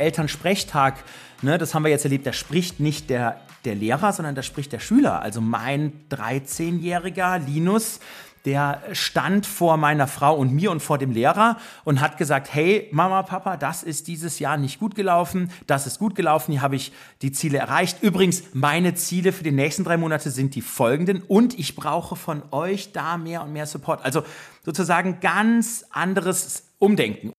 Elternsprechtag, ne, das haben wir jetzt erlebt, da spricht nicht der, der Lehrer, sondern da spricht der Schüler. Also mein 13-jähriger Linus, der stand vor meiner Frau und mir und vor dem Lehrer und hat gesagt, hey Mama, Papa, das ist dieses Jahr nicht gut gelaufen, das ist gut gelaufen, hier habe ich die Ziele erreicht. Übrigens, meine Ziele für die nächsten drei Monate sind die folgenden und ich brauche von euch da mehr und mehr Support. Also sozusagen ganz anderes Umdenken.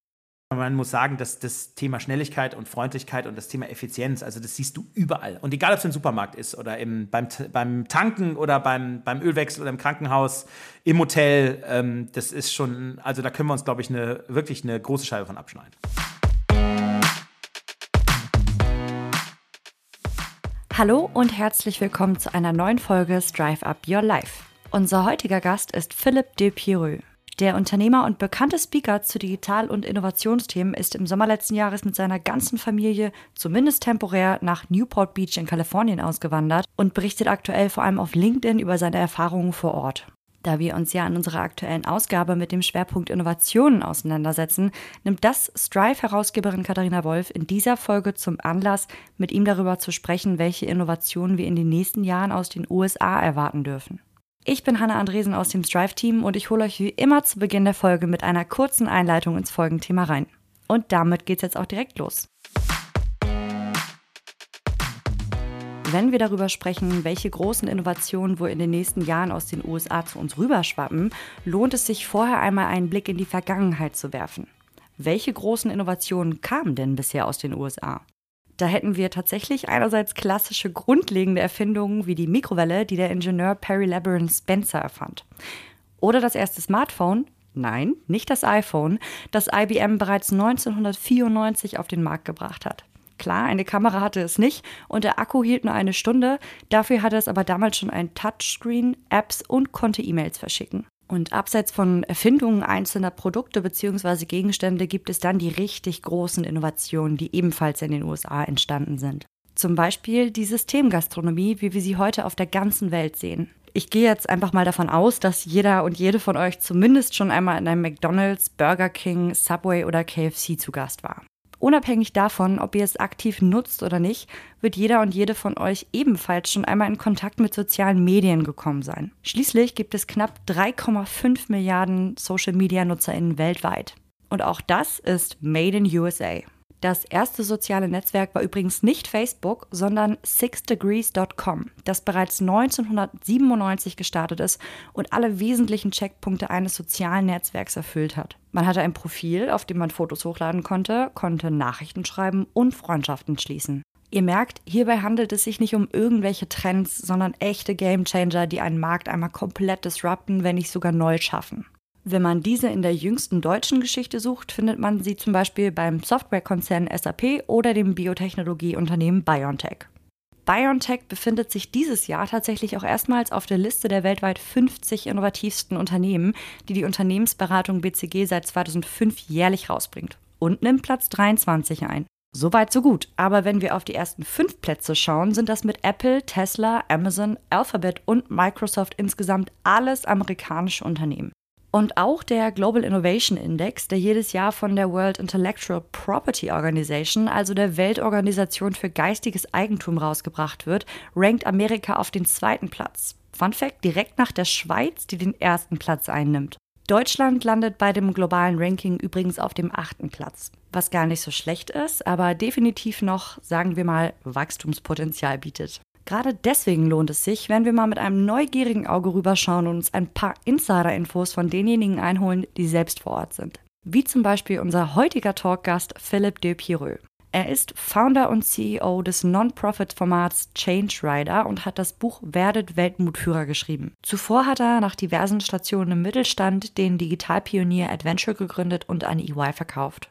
Man muss sagen, dass das Thema Schnelligkeit und Freundlichkeit und das Thema Effizienz, also das siehst du überall. Und egal, ob es im Supermarkt ist oder im, beim, beim Tanken oder beim, beim Ölwechsel oder im Krankenhaus, im Hotel, ähm, das ist schon, also da können wir uns, glaube ich, eine, wirklich eine große Scheibe von abschneiden. Hallo und herzlich willkommen zu einer neuen Folge Strive Up Your Life. Unser heutiger Gast ist Philipp Depireux. Der Unternehmer und bekannte Speaker zu Digital- und Innovationsthemen ist im Sommer letzten Jahres mit seiner ganzen Familie, zumindest temporär, nach Newport Beach in Kalifornien ausgewandert und berichtet aktuell vor allem auf LinkedIn über seine Erfahrungen vor Ort. Da wir uns ja in unserer aktuellen Ausgabe mit dem Schwerpunkt Innovationen auseinandersetzen, nimmt das Strive-Herausgeberin Katharina Wolf in dieser Folge zum Anlass, mit ihm darüber zu sprechen, welche Innovationen wir in den nächsten Jahren aus den USA erwarten dürfen. Ich bin Hanna Andresen aus dem Strive-Team und ich hole euch wie immer zu Beginn der Folge mit einer kurzen Einleitung ins Folgenthema rein. Und damit geht's jetzt auch direkt los. Wenn wir darüber sprechen, welche großen Innovationen wohl in den nächsten Jahren aus den USA zu uns rüberschwappen, lohnt es sich vorher einmal einen Blick in die Vergangenheit zu werfen. Welche großen Innovationen kamen denn bisher aus den USA? Da hätten wir tatsächlich einerseits klassische grundlegende Erfindungen wie die Mikrowelle, die der Ingenieur Perry Labyrinth Spencer erfand. Oder das erste Smartphone, nein, nicht das iPhone, das IBM bereits 1994 auf den Markt gebracht hat. Klar, eine Kamera hatte es nicht und der Akku hielt nur eine Stunde, dafür hatte es aber damals schon ein Touchscreen, Apps und konnte E-Mails verschicken. Und abseits von Erfindungen einzelner Produkte bzw. Gegenstände gibt es dann die richtig großen Innovationen, die ebenfalls in den USA entstanden sind. Zum Beispiel die Systemgastronomie, wie wir sie heute auf der ganzen Welt sehen. Ich gehe jetzt einfach mal davon aus, dass jeder und jede von euch zumindest schon einmal in einem McDonald's, Burger King, Subway oder KFC zu Gast war. Unabhängig davon, ob ihr es aktiv nutzt oder nicht, wird jeder und jede von euch ebenfalls schon einmal in Kontakt mit sozialen Medien gekommen sein. Schließlich gibt es knapp 3,5 Milliarden Social-Media-Nutzerinnen weltweit. Und auch das ist Made in USA. Das erste soziale Netzwerk war übrigens nicht Facebook, sondern sixdegrees.com, das bereits 1997 gestartet ist und alle wesentlichen Checkpunkte eines sozialen Netzwerks erfüllt hat. Man hatte ein Profil, auf dem man Fotos hochladen konnte, konnte Nachrichten schreiben und Freundschaften schließen. Ihr merkt, hierbei handelt es sich nicht um irgendwelche Trends, sondern echte Gamechanger, die einen Markt einmal komplett disrupten, wenn nicht sogar neu schaffen. Wenn man diese in der jüngsten deutschen Geschichte sucht, findet man sie zum Beispiel beim Softwarekonzern SAP oder dem Biotechnologieunternehmen BioNTech. BioNTech befindet sich dieses Jahr tatsächlich auch erstmals auf der Liste der weltweit 50 innovativsten Unternehmen, die die Unternehmensberatung BCG seit 2005 jährlich rausbringt und nimmt Platz 23 ein. Soweit so gut. Aber wenn wir auf die ersten fünf Plätze schauen, sind das mit Apple, Tesla, Amazon, Alphabet und Microsoft insgesamt alles amerikanische Unternehmen. Und auch der Global Innovation Index, der jedes Jahr von der World Intellectual Property Organization, also der Weltorganisation für geistiges Eigentum, rausgebracht wird, rankt Amerika auf den zweiten Platz. Fun Fact, direkt nach der Schweiz, die den ersten Platz einnimmt. Deutschland landet bei dem globalen Ranking übrigens auf dem achten Platz, was gar nicht so schlecht ist, aber definitiv noch, sagen wir mal, Wachstumspotenzial bietet. Gerade deswegen lohnt es sich, wenn wir mal mit einem neugierigen Auge rüberschauen und uns ein paar Insider-Infos von denjenigen einholen, die selbst vor Ort sind. Wie zum Beispiel unser heutiger Talkgast Philipp de Pireux. Er ist Founder und CEO des Non-Profit-Formats Change Rider und hat das Buch Werdet Weltmutführer geschrieben. Zuvor hat er nach diversen Stationen im Mittelstand den Digitalpionier Adventure gegründet und an EY verkauft.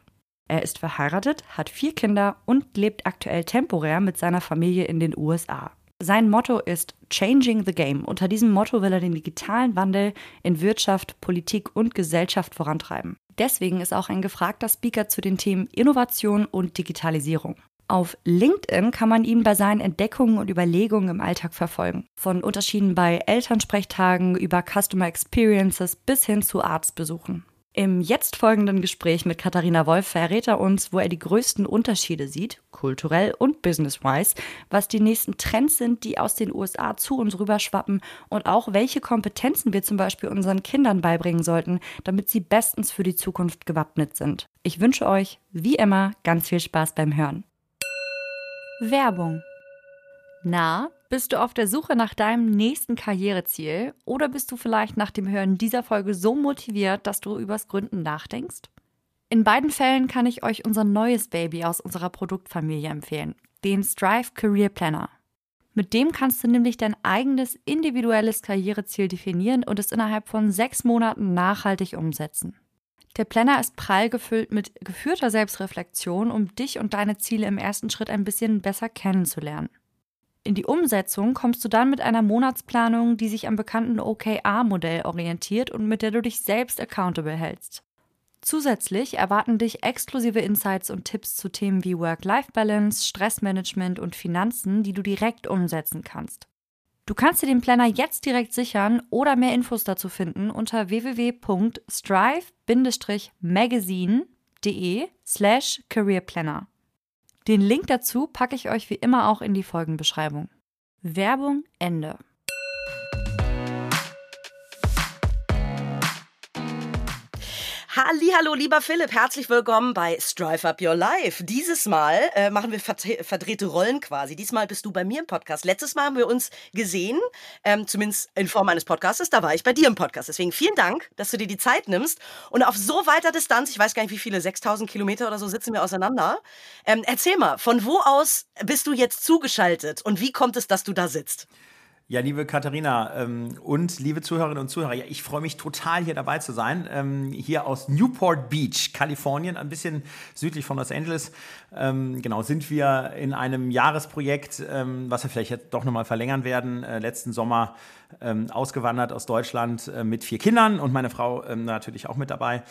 Er ist verheiratet, hat vier Kinder und lebt aktuell temporär mit seiner Familie in den USA. Sein Motto ist Changing the Game. Unter diesem Motto will er den digitalen Wandel in Wirtschaft, Politik und Gesellschaft vorantreiben. Deswegen ist auch ein gefragter Speaker zu den Themen Innovation und Digitalisierung. Auf LinkedIn kann man ihn bei seinen Entdeckungen und Überlegungen im Alltag verfolgen. Von Unterschieden bei Elternsprechtagen über Customer Experiences bis hin zu Arztbesuchen. Im jetzt folgenden Gespräch mit Katharina Wolf verrät er uns, wo er die größten Unterschiede sieht, kulturell und business-wise, was die nächsten Trends sind, die aus den USA zu uns rüberschwappen und auch welche Kompetenzen wir zum Beispiel unseren Kindern beibringen sollten, damit sie bestens für die Zukunft gewappnet sind. Ich wünsche euch, wie immer, ganz viel Spaß beim Hören. Werbung. Na, bist du auf der Suche nach deinem nächsten Karriereziel oder bist du vielleicht nach dem Hören dieser Folge so motiviert, dass du übers Gründen nachdenkst? In beiden Fällen kann ich euch unser neues Baby aus unserer Produktfamilie empfehlen, den Strive Career Planner. Mit dem kannst du nämlich dein eigenes individuelles Karriereziel definieren und es innerhalb von sechs Monaten nachhaltig umsetzen. Der Planner ist prall gefüllt mit geführter Selbstreflexion, um dich und deine Ziele im ersten Schritt ein bisschen besser kennenzulernen. In die Umsetzung kommst du dann mit einer Monatsplanung, die sich am bekannten OKR-Modell orientiert und mit der du dich selbst accountable hältst. Zusätzlich erwarten dich exklusive Insights und Tipps zu Themen wie Work-Life-Balance, Stressmanagement und Finanzen, die du direkt umsetzen kannst. Du kannst dir den Planner jetzt direkt sichern oder mehr Infos dazu finden unter www.strive-magazine.de slash careerplanner. Den Link dazu packe ich euch wie immer auch in die Folgenbeschreibung. Werbung Ende. Hallo, lieber Philipp, herzlich willkommen bei Strive Up Your Life. Dieses Mal äh, machen wir verdrehte Rollen quasi. Diesmal bist du bei mir im Podcast. Letztes Mal haben wir uns gesehen, ähm, zumindest in Form eines Podcasts. Da war ich bei dir im Podcast. Deswegen vielen Dank, dass du dir die Zeit nimmst und auf so weiter Distanz, ich weiß gar nicht, wie viele, 6000 Kilometer oder so sitzen wir auseinander. Ähm, erzähl mal, von wo aus bist du jetzt zugeschaltet und wie kommt es, dass du da sitzt? Ja, liebe Katharina ähm, und liebe Zuhörerinnen und Zuhörer, ja, ich freue mich total, hier dabei zu sein. Ähm, hier aus Newport Beach, Kalifornien, ein bisschen südlich von Los Angeles. Ähm, genau, sind wir in einem Jahresprojekt, ähm, was wir vielleicht jetzt doch nochmal verlängern werden. Äh, letzten Sommer ähm, ausgewandert aus Deutschland äh, mit vier Kindern und meine Frau ähm, natürlich auch mit dabei.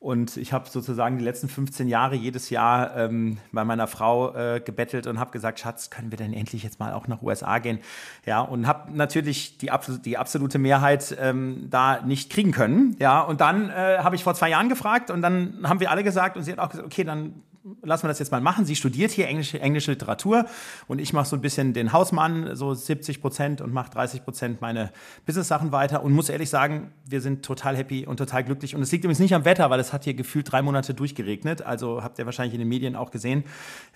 Und ich habe sozusagen die letzten 15 Jahre jedes Jahr ähm, bei meiner Frau äh, gebettelt und habe gesagt, Schatz, können wir denn endlich jetzt mal auch nach USA gehen? Ja, und habe natürlich die, die absolute Mehrheit ähm, da nicht kriegen können. Ja, und dann äh, habe ich vor zwei Jahren gefragt und dann haben wir alle gesagt und sie hat auch gesagt, okay, dann lassen wir das jetzt mal machen. Sie studiert hier englische, englische Literatur und ich mache so ein bisschen den Hausmann, so 70 Prozent und mache 30 Prozent meine Business-Sachen weiter und muss ehrlich sagen, wir sind total happy und total glücklich. Und es liegt übrigens nicht am Wetter, weil es hat hier gefühlt drei Monate durchgeregnet. Also habt ihr wahrscheinlich in den Medien auch gesehen.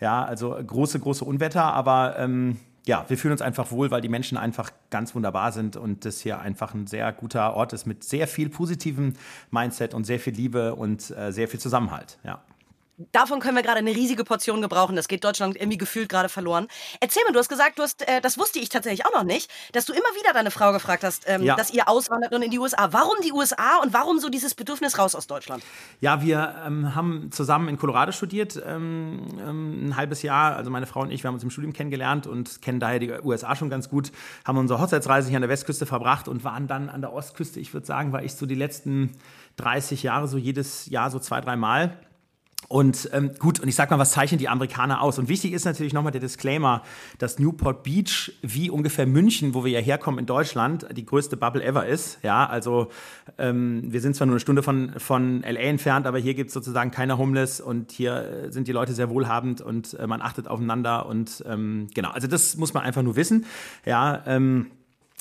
Ja, also große, große Unwetter, aber ähm, ja, wir fühlen uns einfach wohl, weil die Menschen einfach ganz wunderbar sind und das hier einfach ein sehr guter Ort ist mit sehr viel positivem Mindset und sehr viel Liebe und äh, sehr viel Zusammenhalt. Ja. Davon können wir gerade eine riesige Portion gebrauchen. Das geht Deutschland irgendwie gefühlt gerade verloren. Erzähl mir, du hast gesagt, du hast, äh, das wusste ich tatsächlich auch noch nicht, dass du immer wieder deine Frau gefragt hast, ähm, ja. dass ihr auswandert und in die USA. Warum die USA und warum so dieses Bedürfnis raus aus Deutschland? Ja, wir ähm, haben zusammen in Colorado studiert, ähm, ähm ein halbes Jahr. Also meine Frau und ich, wir haben uns im Studium kennengelernt und kennen daher die USA schon ganz gut. Haben unsere Hochzeitsreise hier an der Westküste verbracht und waren dann an der Ostküste. Ich würde sagen, war ich so die letzten 30 Jahre so jedes Jahr so zwei, drei Mal. Und ähm, gut, und ich sag mal, was zeichnen die Amerikaner aus? Und wichtig ist natürlich nochmal der Disclaimer, dass Newport Beach wie ungefähr München, wo wir ja herkommen in Deutschland, die größte Bubble ever ist. Ja, also ähm, wir sind zwar nur eine Stunde von, von LA entfernt, aber hier gibt es sozusagen keine Homeless und hier äh, sind die Leute sehr wohlhabend und äh, man achtet aufeinander und ähm, genau, also das muss man einfach nur wissen. Ja, ähm,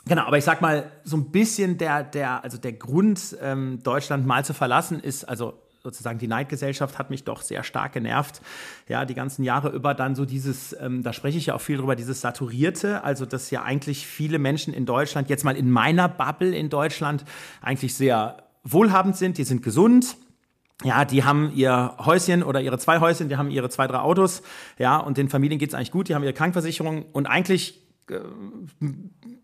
Genau, aber ich sag mal, so ein bisschen der, der, also der Grund, ähm, Deutschland mal zu verlassen, ist, also sozusagen die Neidgesellschaft hat mich doch sehr stark genervt. Ja, die ganzen Jahre über dann so dieses, ähm, da spreche ich ja auch viel drüber, dieses Saturierte, also dass ja eigentlich viele Menschen in Deutschland, jetzt mal in meiner Bubble in Deutschland, eigentlich sehr wohlhabend sind, die sind gesund, ja, die haben ihr Häuschen oder ihre zwei Häuschen, die haben ihre zwei, drei Autos, ja, und den Familien geht's eigentlich gut, die haben ihre Krankenversicherung und eigentlich äh,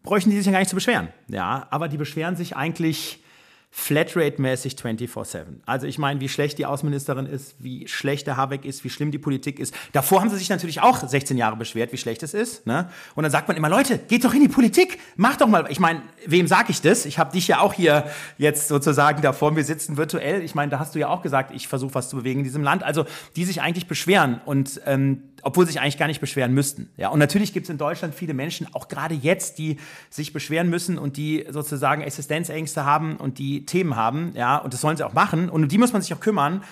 bräuchten die sich ja gar nicht zu beschweren, ja, aber die beschweren sich eigentlich Flatrate-mäßig 24-7. Also ich meine, wie schlecht die Außenministerin ist, wie schlecht der Habeck ist, wie schlimm die Politik ist. Davor haben sie sich natürlich auch 16 Jahre beschwert, wie schlecht es ist. Ne? Und dann sagt man immer, Leute, geht doch in die Politik, mach doch mal. Ich meine, wem sage ich das? Ich habe dich ja auch hier jetzt sozusagen da vor mir sitzen virtuell. Ich meine, da hast du ja auch gesagt, ich versuche was zu bewegen in diesem Land. Also die sich eigentlich beschweren und ähm, obwohl sie sich eigentlich gar nicht beschweren müssten. Ja, und natürlich gibt es in Deutschland viele Menschen, auch gerade jetzt, die sich beschweren müssen und die sozusagen Existenzängste haben und die Themen haben, ja, und das sollen sie auch machen und um die muss man sich auch kümmern.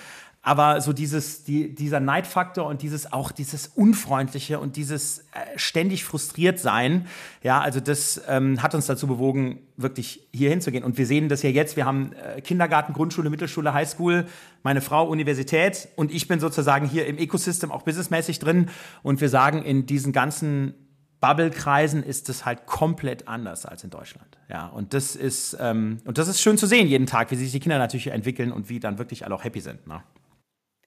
Aber so dieses, die, dieser Neidfaktor und dieses auch dieses Unfreundliche und dieses äh, ständig frustriert sein, ja, also das ähm, hat uns dazu bewogen, wirklich hier hinzugehen. Und wir sehen das ja jetzt. Wir haben äh, Kindergarten, Grundschule, Mittelschule, Highschool, meine Frau Universität und ich bin sozusagen hier im Ecosystem auch businessmäßig drin. Und wir sagen, in diesen ganzen Bubble-Kreisen ist es halt komplett anders als in Deutschland. Ja, und das ist, ähm, und das ist schön zu sehen jeden Tag, wie sich die Kinder natürlich entwickeln und wie dann wirklich alle auch happy sind. Ne?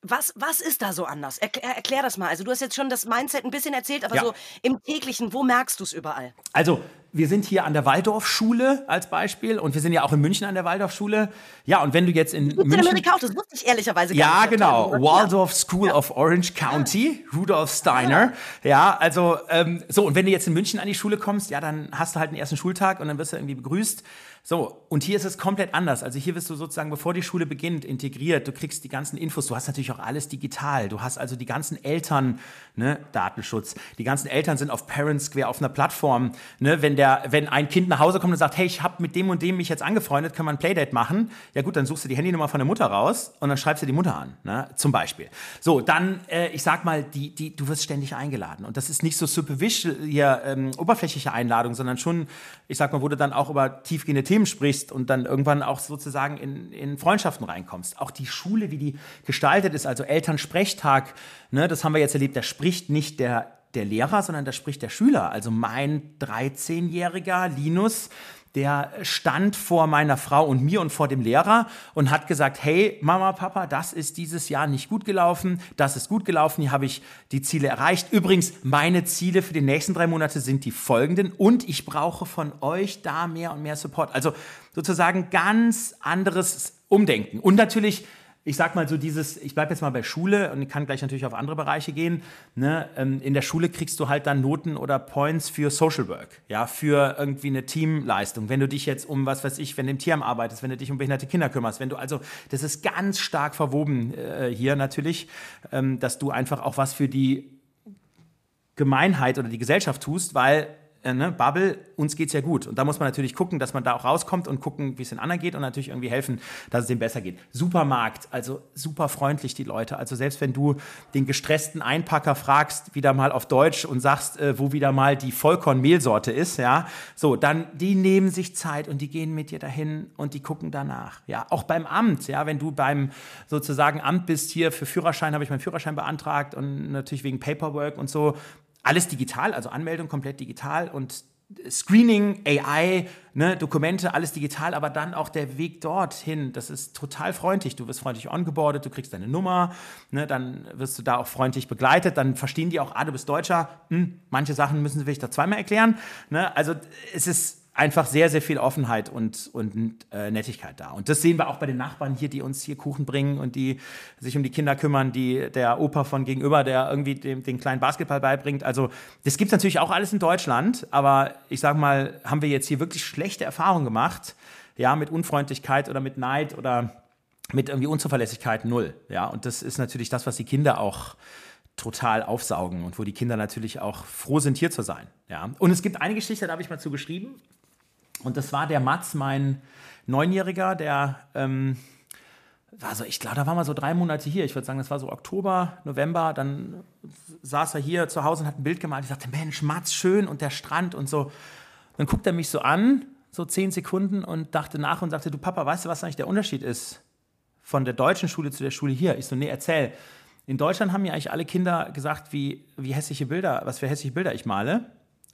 Was, was ist da so anders? Erklär, erklär das mal. Also du hast jetzt schon das Mindset ein bisschen erzählt, aber Ja. so im täglichen, wo merkst du es überall? Also, wir sind hier an der Waldorfschule als Beispiel und wir sind ja auch in München an der Waldorfschule. Ja, und wenn du jetzt in Du bist in München. Amerika auch, das wusste ich ehrlicherweise gar Ja, nicht. genau. Ja. Waldorf School of Orange County, Rudolf Steiner. Ja, also ähm, so, und wenn du jetzt in München an die Schule kommst, ja, dann hast du halt den ersten Schultag und dann wirst du irgendwie begrüßt. So, und hier ist es komplett anders. Also hier wirst du sozusagen, bevor die Schule beginnt, integriert. Du kriegst die ganzen Infos. Du hast natürlich auch alles digital. Du hast also die ganzen Eltern, ne, Datenschutz. Die ganzen Eltern sind auf Parent Square auf einer Plattform. Ne, wenn der, wenn ein Kind nach Hause kommt und sagt, hey, ich habe mit dem und dem mich jetzt angefreundet, können wir ein Playdate machen? Ja gut, dann suchst du die Handynummer von der Mutter raus und dann schreibst du die Mutter an, ne, zum Beispiel. So, dann, äh, ich sag mal, die, die, du wirst ständig eingeladen. Und das ist nicht so superficial, hier, ähm, oberflächliche Einladung, sondern schon, ich sag mal, du dann auch über tiefgehende Themen sprichst und dann irgendwann auch sozusagen in, in Freundschaften reinkommst. Auch die Schule, wie die gestaltet ist, also Elternsprechtag, ne, das haben wir jetzt erlebt, da spricht nicht der, der Lehrer, sondern da spricht der Schüler. Also mein 13-jähriger Linus, der stand vor meiner Frau und mir und vor dem Lehrer und hat gesagt, hey Mama, Papa, das ist dieses Jahr nicht gut gelaufen, das ist gut gelaufen, hier habe ich die Ziele erreicht. Übrigens, meine Ziele für die nächsten drei Monate sind die folgenden und ich brauche von euch da mehr und mehr Support. Also sozusagen ganz anderes Umdenken. Und natürlich ich sag mal so dieses, ich bleibe jetzt mal bei Schule und ich kann gleich natürlich auf andere Bereiche gehen. Ne? Ähm, in der Schule kriegst du halt dann Noten oder Points für Social Work, ja, für irgendwie eine Teamleistung. Wenn du dich jetzt um, was weiß ich, wenn du im Tierheim arbeitest, wenn du dich um behinderte Kinder kümmerst, wenn du also, das ist ganz stark verwoben äh, hier natürlich, ähm, dass du einfach auch was für die Gemeinheit oder die Gesellschaft tust, weil äh, ne, Bubble, uns geht's ja gut. Und da muss man natürlich gucken, dass man da auch rauskommt und gucken, wie es den anderen geht und natürlich irgendwie helfen, dass es denen besser geht. Supermarkt, also super freundlich die Leute. Also selbst wenn du den gestressten Einpacker fragst, wieder mal auf Deutsch und sagst, äh, wo wieder mal die Vollkornmehlsorte ist, ja, so, dann die nehmen sich Zeit und die gehen mit dir dahin und die gucken danach. Ja, auch beim Amt, ja, wenn du beim sozusagen Amt bist, hier für Führerschein habe ich meinen Führerschein beantragt und natürlich wegen Paperwork und so, alles digital, also Anmeldung komplett digital und Screening, AI, ne, Dokumente, alles digital, aber dann auch der Weg dorthin, das ist total freundlich. Du wirst freundlich ongeboardet, du kriegst deine Nummer, ne, dann wirst du da auch freundlich begleitet, dann verstehen die auch, ah, du bist Deutscher, hm, manche Sachen müssen sie vielleicht da zweimal erklären. Ne, also es ist einfach sehr, sehr viel Offenheit und, und äh, Nettigkeit da. Und das sehen wir auch bei den Nachbarn hier, die uns hier Kuchen bringen und die sich um die Kinder kümmern, die der Opa von gegenüber, der irgendwie dem, den kleinen Basketball beibringt. Also das gibt es natürlich auch alles in Deutschland, aber ich sag mal, haben wir jetzt hier wirklich schlechte Erfahrungen gemacht, ja, mit Unfreundlichkeit oder mit Neid oder mit irgendwie Unzuverlässigkeit null. Ja, und das ist natürlich das, was die Kinder auch total aufsaugen und wo die Kinder natürlich auch froh sind, hier zu sein. Ja. Und es gibt eine Geschichte, da habe ich mal zu geschrieben. Und das war der Mats, mein Neunjähriger, der, ähm, also ich glaube, da waren wir so drei Monate hier. Ich würde sagen, das war so Oktober, November. Dann saß er hier zu Hause und hat ein Bild gemalt. Ich sagte, Mensch, Mats, schön und der Strand und so. Dann guckt er mich so an, so zehn Sekunden und dachte nach und sagte, du Papa, weißt du, was eigentlich der Unterschied ist von der deutschen Schule zu der Schule hier? Ich so, nee, erzähl. In Deutschland haben ja eigentlich alle Kinder gesagt, wie, wie hässliche Bilder, was für hässliche Bilder ich male.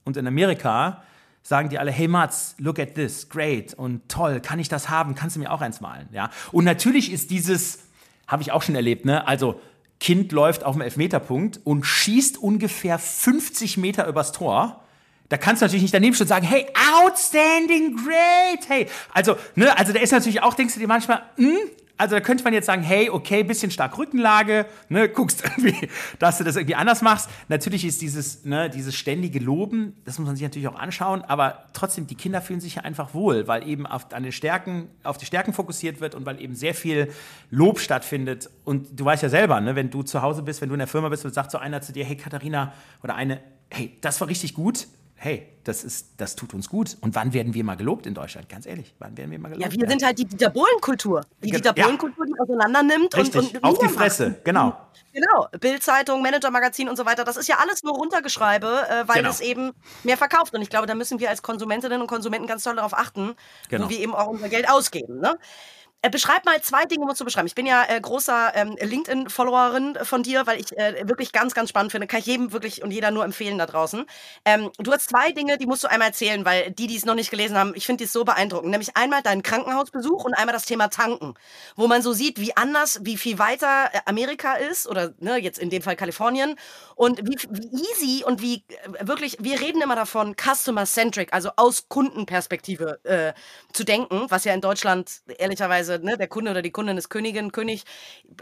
Und in Amerika sagen die alle, hey Mats, look at this, great und toll, kann ich das haben? Kannst du mir auch eins malen? Ja? Und natürlich ist dieses, habe ich auch schon erlebt, ne? also Kind läuft auf dem Elfmeterpunkt und schießt ungefähr 50 Meter übers Tor. Da kannst du natürlich nicht daneben und sagen, hey, outstanding, great, hey. Also, ne, also da ist natürlich auch, denkst du dir manchmal, hm, also da könnte man jetzt sagen, hey, okay, bisschen stark Rückenlage, ne, guckst irgendwie, dass du das irgendwie anders machst. Natürlich ist dieses, ne, dieses ständige Loben, das muss man sich natürlich auch anschauen, aber trotzdem, die Kinder fühlen sich ja einfach wohl, weil eben auf, an Stärken, auf die Stärken fokussiert wird und weil eben sehr viel Lob stattfindet. Und du weißt ja selber, ne, wenn du zu Hause bist, wenn du in der Firma bist und sagt so einer zu dir, hey Katharina, oder eine, hey, das war richtig gut, hey, das, ist, das tut uns gut. Und wann werden wir mal gelobt in Deutschland? Ganz ehrlich, wann werden wir mal gelobt? Ja, wir sind halt die Dieter Bohlen-Kultur. Die Ge- Dieter. Bohlen-Kultur, die auseinander nimmt Richtig, und, und auf die. Fresse, genau. Genau, Bild-Zeitung, Manager-Magazin und so weiter. Das ist ja alles nur runtergeschreibe, äh, weil Genau. es eben mehr verkauft. Und ich glaube, da müssen wir als Konsumentinnen und Konsumenten ganz toll darauf achten, Genau. wo wir eben auch unser Geld ausgeben. Ne? Äh, Beschreib mal zwei Dinge, musst du beschreiben. Ich bin ja äh, großer ähm, LinkedIn-Followerin von dir, weil ich äh, wirklich ganz, ganz spannend finde. Kann ich jedem wirklich und jeder nur empfehlen da draußen. Ähm, du hast zwei Dinge, die musst du einmal erzählen, weil die, die es noch nicht gelesen haben, ich finde die so beeindruckend. Nämlich einmal deinen Krankenhausbesuch und einmal das Thema Tanken, wo man so sieht, wie anders, wie viel weiter äh, Amerika ist oder ne, jetzt in dem Fall Kalifornien und wie, wie easy und wie äh, wirklich, wir reden immer davon, customer-centric, also aus Kundenperspektive zu denken, was ja in Deutschland ehrlicherweise, ne, der Kunde oder die Kundin ist Königin, König,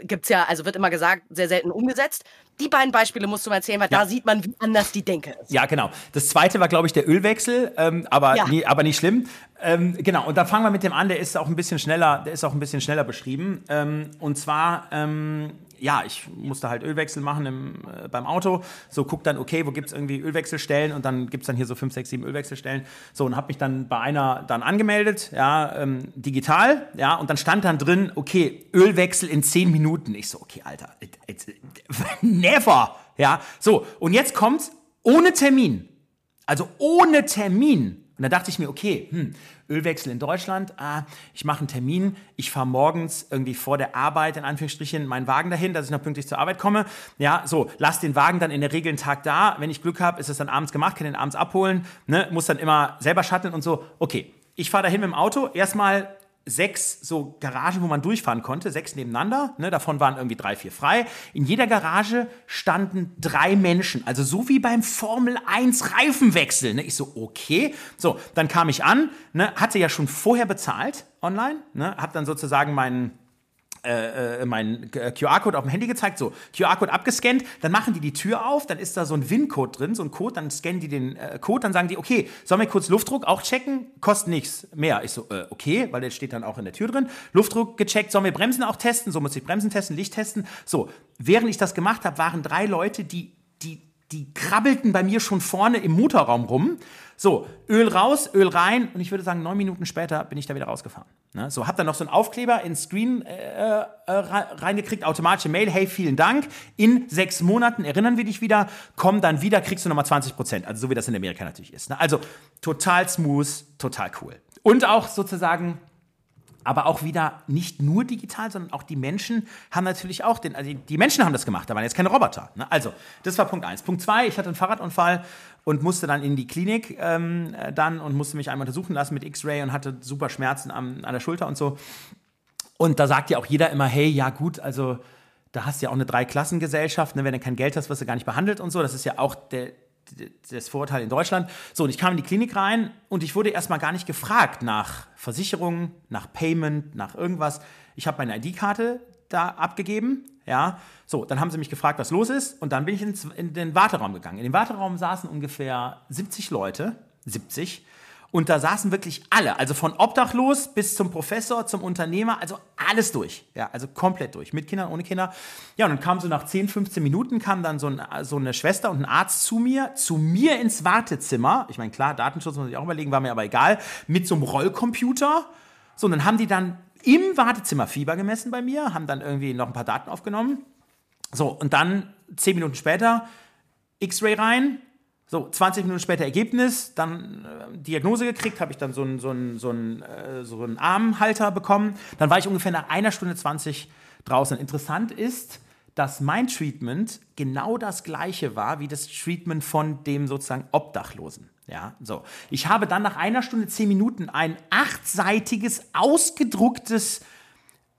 gibt's ja, also wird immer gesagt, sehr selten umgesetzt. Die beiden Beispiele musst du mal erzählen, weil da sieht man, wie anders die Denke ist. Ja, genau. Das zweite war, glaube ich, der Ölwechsel, ähm, aber, Ja. nie, aber nicht schlimm. Ähm, genau, und da fangen wir mit dem an, der ist auch ein bisschen schneller, der ist auch ein bisschen schneller beschrieben. Ähm, und zwar, ähm, ja, ich musste halt Ölwechsel machen im, äh, beim Auto. So, guck dann, okay, wo gibt es irgendwie Ölwechselstellen? Und dann gibt es dann hier so fünf, sechs, sieben Ölwechselstellen. So, und habe mich dann bei einer dann angemeldet, ja, ähm, digital, ja, und dann stand dann drin, okay, Ölwechsel in zehn Minuten. Ich so, okay, Alter, it, it, never, ja. So, und jetzt kommt's ohne Termin. Also ohne Termin. Und da dachte ich mir, okay, hm, Ölwechsel in Deutschland, ah, ich mache einen Termin, ich fahre morgens irgendwie vor der Arbeit, in Anführungsstrichen, meinen Wagen dahin, dass ich noch pünktlich zur Arbeit komme. Ja, so, lass den Wagen dann in der Regel einen Tag da. Wenn ich Glück habe, ist es dann abends gemacht, kann den abends abholen, ne, muss dann immer selber shutteln und so. Okay, ich fahre dahin mit dem Auto, erstmal sechs so Garagen, wo man durchfahren konnte, sechs nebeneinander. Ne, davon waren irgendwie drei, vier frei. In jeder Garage standen drei Menschen. Also so wie beim Formel 1 Reifenwechsel. Ne? Ich so, okay. So, dann kam ich an, ne, hatte ja schon vorher bezahlt online, ne, hab dann sozusagen meinen äh, meinen äh, QR-Code auf dem Handy gezeigt, so QR-Code abgescannt, dann machen die die Tür auf, dann ist da so ein WIN-Code drin, so ein Code, dann scannen die den äh, Code, dann sagen die, okay, sollen wir kurz Luftdruck auch checken? Kostet nichts mehr. Ich so, äh, okay, weil der steht dann auch in der Tür drin. Luftdruck gecheckt, sollen wir Bremsen auch testen? So muss ich Bremsen testen, Licht testen. So, während ich das gemacht habe, waren drei Leute, die, die, die krabbelten bei mir schon vorne im Motorraum rum. So, Öl raus, Öl rein und ich würde sagen, neun Minuten später bin ich da wieder rausgefahren. Ne? So, hab dann noch so einen Aufkleber ins Screen äh, äh, re- reingekriegt, automatische Mail, hey, vielen Dank, in sechs Monaten erinnern wir dich wieder, komm dann wieder, kriegst du nochmal 20 Prozent. Also so wie das in Amerika natürlich ist. Ne? Also total smooth, total cool. Und auch sozusagen aber auch wieder nicht nur digital, sondern auch die Menschen haben natürlich auch den, also die- Menschen haben das gemacht, da waren jetzt keine Roboter. Ne? Also, das war Punkt eins. Punkt zwei, ich hatte einen Fahrradunfall und musste dann in die Klinik ähm, äh, dann und musste mich einmal untersuchen lassen mit X-Ray und hatte super Schmerzen am, an der Schulter und so. Und da sagt ja auch jeder immer, hey, ja gut, also da hast du ja auch eine Dreiklassengesellschaft, ne? wenn du kein Geld hast, wirst du gar nicht behandelt und so. Das ist ja auch der, das Vorurteil in Deutschland. So, und ich kam in die Klinik rein und ich wurde erstmal gar nicht gefragt nach Versicherung, nach Payment, nach irgendwas. Ich habe meine ID-Karte da abgegeben, ja. So, dann haben sie mich gefragt, was los ist und dann bin ich ins, in den Warteraum gegangen. In dem Warteraum saßen ungefähr 70 Leute, 70. Und da saßen wirklich alle, also von Obdachlos bis zum Professor, zum Unternehmer, also alles durch. Ja, also komplett durch. Mit Kindern, ohne Kinder. Ja, und dann kam so nach 10, 15 Minuten, kam dann so, ein, so eine Schwester und ein Arzt zu mir, zu mir ins Wartezimmer. Ich meine, klar, Datenschutz muss sich auch überlegen, war mir aber egal. Mit so einem Rollcomputer. So, und dann haben die dann im Wartezimmer Fieber gemessen bei mir, haben dann irgendwie noch ein paar Daten aufgenommen. So, und dann 10 Minuten später X-Ray rein, so, 20 Minuten später Ergebnis, dann äh, Diagnose gekriegt, habe ich dann so einen so so einen, äh, so einen Armhalter bekommen. Dann war ich ungefähr nach einer Stunde 20 draußen. Interessant ist, dass mein Treatment genau das gleiche war wie das Treatment von dem sozusagen Obdachlosen. Ja, so. Ich habe dann nach einer Stunde 10 Minuten ein achtseitiges, ausgedrucktes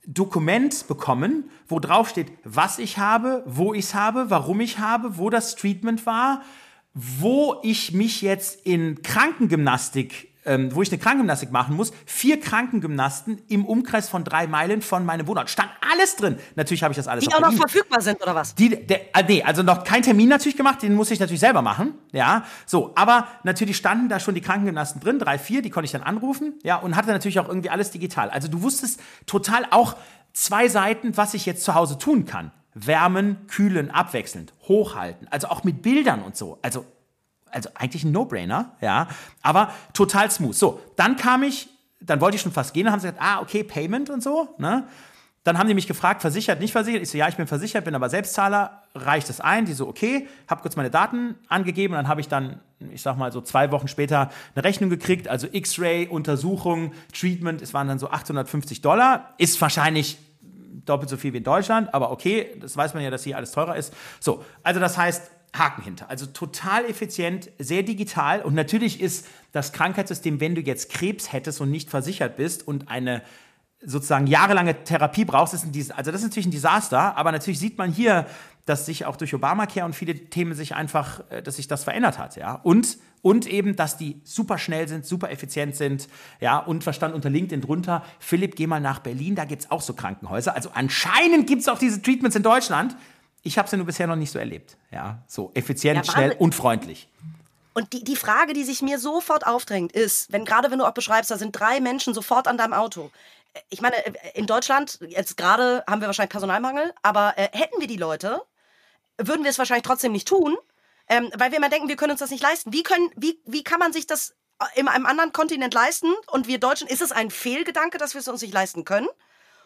Dokument bekommen, wo drauf steht, was ich habe, wo ich es habe, warum ich habe, wo das Treatment war, wo ich mich jetzt in Krankengymnastik, ähm, wo ich eine Krankengymnastik machen muss. Vier Krankengymnasten im Umkreis von drei Meilen von meinem Wohnort. Stand alles drin. Natürlich habe ich das alles Die auch noch verfügbar sind, oder was? die, der, ah, nee, also noch kein Termin natürlich gemacht, den muss ich natürlich selber machen, ja, so, aber natürlich standen da schon die Krankengymnasten drin, drei, vier, die konnte ich dann anrufen, ja, und hatte natürlich auch irgendwie alles digital. Also du wusstest total auch zwei Seiten, was ich jetzt zu Hause tun kann. Wärmen, kühlen, abwechselnd, hochhalten, also auch mit Bildern und so, also also eigentlich ein No-Brainer, ja, aber total smooth. So, dann kam ich, dann wollte ich schon fast gehen, dann haben sie gesagt, ah, okay, Payment und so, ne? Dann haben die mich gefragt, versichert, nicht versichert. Ich so, ja, ich bin versichert, bin aber Selbstzahler. Reicht es ein? Die so, okay. Hab kurz meine Daten angegeben. Dann habe ich dann, ich sag mal so zwei Wochen später eine Rechnung gekriegt. Also X-Ray, Untersuchung, Treatment. Es waren dann so 850 Dollar. Ist wahrscheinlich doppelt so viel wie in Deutschland. Aber okay, das weiß man ja, dass hier alles teurer ist. So, also das heißt, Haken hinter. Also total effizient, sehr digital. Und natürlich ist das Krankheitssystem, wenn du jetzt Krebs hättest und nicht versichert bist und eine sozusagen jahrelange Therapie brauchst, ist ein, also das ist natürlich ein Desaster, aber natürlich sieht man hier, dass sich auch durch Obamacare und viele Themen sich einfach, äh, dass sich das verändert hat, ja. Und, und eben, dass die super schnell sind, super effizient sind, ja. Und verstand unter LinkedIn drunter, Philipp, geh mal nach Berlin, da gibt es auch so Krankenhäuser. Also anscheinend gibt es auch diese Treatments in Deutschland. Ich habe sie nur bisher noch nicht so erlebt, ja. So effizient, ja, schnell und freundlich. Und die, die Frage, die sich mir sofort aufdrängt, ist, wenn gerade wenn du auch beschreibst, da sind drei Menschen sofort an deinem Auto ich meine, in Deutschland, jetzt gerade haben wir wahrscheinlich Personalmangel, aber äh, hätten wir die Leute, würden wir es wahrscheinlich trotzdem nicht tun, ähm, weil wir immer denken, wir können uns das nicht leisten. Wie, können, wie, wie kann man sich das in einem anderen Kontinent leisten und wir Deutschen, ist es ein Fehlgedanke, dass wir es uns nicht leisten können?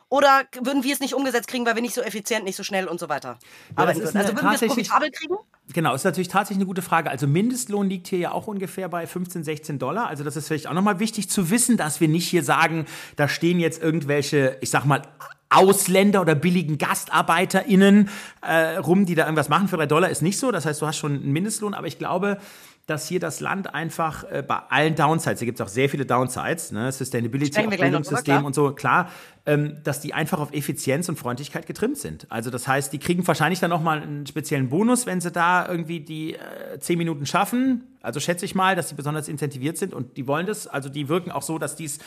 Oder würden wir es nicht umgesetzt kriegen, weil wir nicht so effizient, nicht so schnell und so weiter ja, arbeiten würden? Also würden wir es profitabel kriegen? Genau, ist natürlich tatsächlich eine gute Frage. Also Mindestlohn liegt hier ja auch ungefähr bei 15, 16 Dollar. Also das ist vielleicht auch nochmal wichtig zu wissen, dass wir nicht hier sagen, da stehen jetzt irgendwelche, ich sag mal, Ausländer oder billigen GastarbeiterInnen äh, rum, die da irgendwas machen für drei Dollar, ist nicht so. Das heißt, du hast schon einen Mindestlohn, aber ich glaube, dass hier das Land einfach äh, bei allen Downsides, hier gibt es auch sehr viele Downsides, ne, Sustainability, Bildungssystem und so, klar, ähm, dass die einfach auf Effizienz und Freundlichkeit getrimmt sind. Also das heißt, die kriegen wahrscheinlich dann nochmal einen speziellen Bonus, wenn sie da irgendwie die äh, zehn Minuten schaffen. Also schätze ich mal, dass die besonders incentiviert sind und die wollen das, also die wirken auch so, dass die es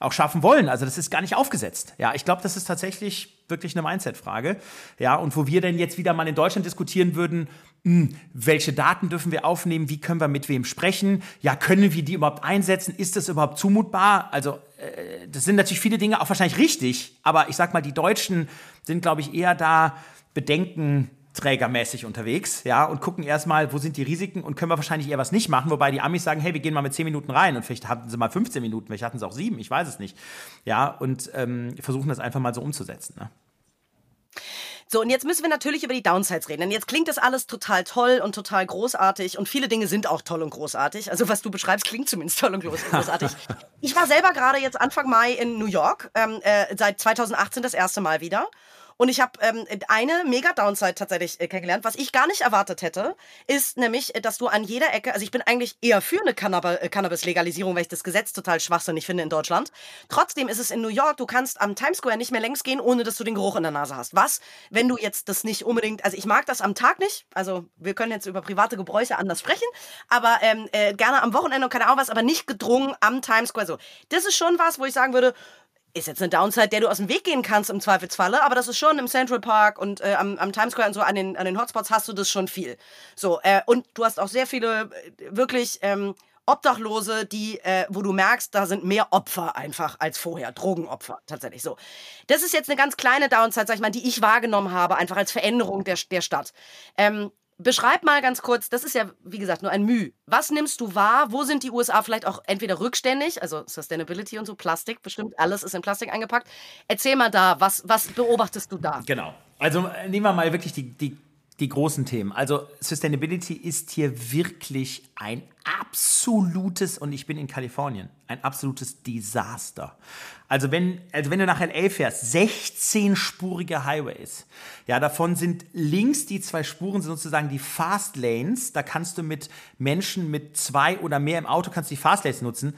auch schaffen wollen. Also das ist gar nicht aufgesetzt. Ja, ich glaube, das ist tatsächlich wirklich eine Mindset-Frage. Ja, und wo wir denn jetzt wieder mal in Deutschland diskutieren würden, mh, hm, welche Daten dürfen wir aufnehmen, wie können wir mit wem sprechen, ja, können wir die überhaupt einsetzen, ist das überhaupt zumutbar? Also äh, das sind natürlich viele Dinge auch wahrscheinlich richtig, aber ich sag mal, die Deutschen sind, glaube ich, eher da Bedenken trägermäßig unterwegs, ja, und gucken erstmal, wo sind die Risiken und können wir wahrscheinlich eher was nicht machen, wobei die Amis sagen, hey, wir gehen mal mit 10 Minuten rein und vielleicht hatten sie mal 15 Minuten, vielleicht hatten sie auch sieben, ich weiß es nicht, ja, und ähm, versuchen das einfach mal so umzusetzen, ne? So, und jetzt müssen wir natürlich über die Downsides reden. Denn jetzt klingt das alles total toll und total großartig. Und viele Dinge sind auch toll und großartig. Also, was du beschreibst, klingt zumindest toll und großartig. ich war selber gerade jetzt Anfang Mai in New York, ähm, äh, seit 2018 das erste Mal wieder. Und ich habe ähm, eine mega Downside tatsächlich äh, kennengelernt. Was ich gar nicht erwartet hätte, ist nämlich, äh, dass du an jeder Ecke, also ich bin eigentlich eher für eine äh, Cannabis-Legalisierung, weil ich das Gesetz total schwachsinnig finde in Deutschland. Trotzdem ist es in New York, du kannst am Times Square nicht mehr längs gehen, ohne dass du den Geruch in der Nase hast. Was, wenn du jetzt das nicht unbedingt, also ich mag das am Tag nicht, also wir können jetzt über private Gebräuche anders sprechen, aber ähm, äh, gerne am Wochenende und keine Ahnung was, aber nicht gedrungen am Times Square so. Das ist schon was, wo ich sagen würde, ist jetzt eine Downside, der du aus dem Weg gehen kannst im Zweifelsfalle, aber das ist schon im Central Park und äh, am, am, Times Square und so an den, an den Hotspots hast du das schon viel. So, äh, und du hast auch sehr viele äh, wirklich ähm, Obdachlose, die, äh, wo du merkst, da sind mehr Opfer einfach als vorher, Drogenopfer tatsächlich so. Das ist jetzt eine ganz kleine Downside, sag ich mal, die ich wahrgenommen habe, einfach als Veränderung der, der Stadt. Ähm, Beschreib mal ganz kurz, das ist ja, wie gesagt, nur ein Müh. Was nimmst du wahr? Wo sind die USA vielleicht auch entweder rückständig, also Sustainability und so, Plastik, bestimmt alles ist in Plastik eingepackt. Erzähl mal da, was, was beobachtest du da? Genau. Also äh, nehmen wir mal wirklich die, die die großen Themen. Also Sustainability ist hier wirklich ein absolutes, und ich bin in Kalifornien, ein absolutes Desaster. Also wenn, also wenn du nach LA fährst, 16-spurige Highways, ja, davon sind links die zwei Spuren sind sozusagen die Fast Lanes, da kannst du mit Menschen mit zwei oder mehr im Auto kannst du die Fast Lanes nutzen.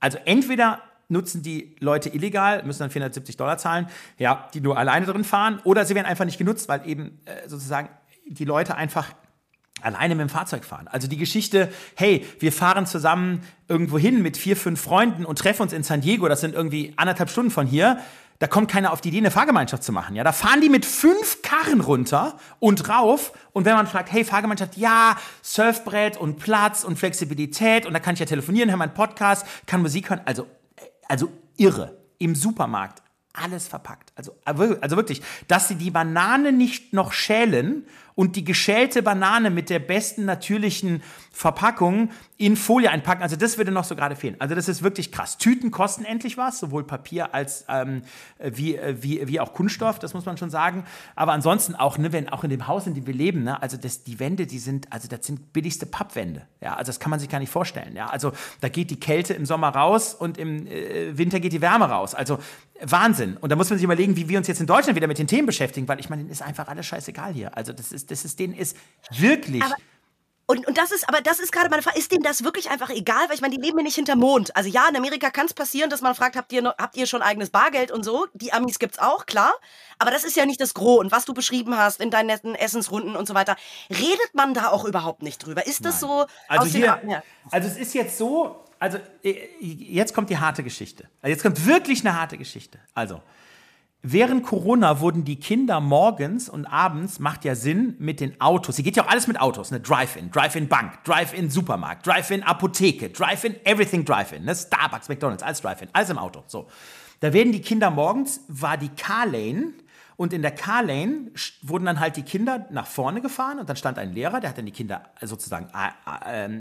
Also entweder nutzen die Leute illegal, müssen dann 470 Dollar zahlen, ja, die nur alleine drin fahren, oder sie werden einfach nicht genutzt, weil eben äh, sozusagen die Leute einfach alleine mit dem Fahrzeug fahren. Also die Geschichte, hey, wir fahren zusammen irgendwo hin mit vier, fünf Freunden und treffen uns in San Diego, das sind irgendwie anderthalb Stunden von hier, da kommt keiner auf die Idee, eine Fahrgemeinschaft zu machen. Ja, da fahren die mit fünf Karren runter und rauf. Und wenn man fragt, hey, Fahrgemeinschaft, ja, Surfbrett und Platz und Flexibilität und da kann ich ja telefonieren, höre meinen Podcast, kann Musik hören. Also, also irre. Im Supermarkt alles verpackt. Also, also wirklich, dass sie die Banane nicht noch schälen und die geschälte Banane mit der besten natürlichen Verpackung in Folie einpacken. Also das würde noch so gerade fehlen. Also das ist wirklich krass. Tüten kosten endlich was, sowohl Papier als ähm, wie, wie, wie auch Kunststoff, das muss man schon sagen. Aber ansonsten auch, ne, wenn auch in dem Haus, in dem wir leben, ne, also das, die Wände, die sind, also das sind billigste Pappwände. Ja, also das kann man sich gar nicht vorstellen. Ja, also da geht die Kälte im Sommer raus und im äh, Winter geht die Wärme raus. Also Wahnsinn. Und da muss man sich überlegen, wie wir uns jetzt in Deutschland wieder mit den Themen beschäftigen, weil ich meine, ist einfach alles scheißegal hier. Also das ist, das ist, denen ist wirklich. Aber und, und das ist, aber das ist gerade meine Frage, ist denen das wirklich einfach egal? Weil ich meine, die leben ja nicht hinterm Mond. Also ja, in Amerika kann es passieren, dass man fragt, habt ihr, noch, habt ihr schon eigenes Bargeld und so? Die Amis gibt's auch, klar. Aber das ist ja nicht das Gros. Und was du beschrieben hast in deinen netten Essensrunden und so weiter, redet man da auch überhaupt nicht drüber? Ist das Nein. so? Also hier, ja. also es ist jetzt so, also äh, jetzt kommt die harte Geschichte. Also jetzt kommt wirklich eine harte Geschichte. Also, Während Corona wurden die Kinder morgens und abends, macht ja Sinn, mit den Autos. Hier geht ja auch alles mit Autos, ne? Drive-In, Drive-In-Bank, Drive-In Supermarkt, Drive-In Apotheke, Drive-In Everything Drive-In, ne? Starbucks, McDonalds, alles Drive-In, alles im Auto. So. Da werden die Kinder morgens, war die Car-Lane, und in der Car-Lane wurden dann halt die Kinder nach vorne gefahren und dann stand ein Lehrer, der hat dann die Kinder sozusagen äh,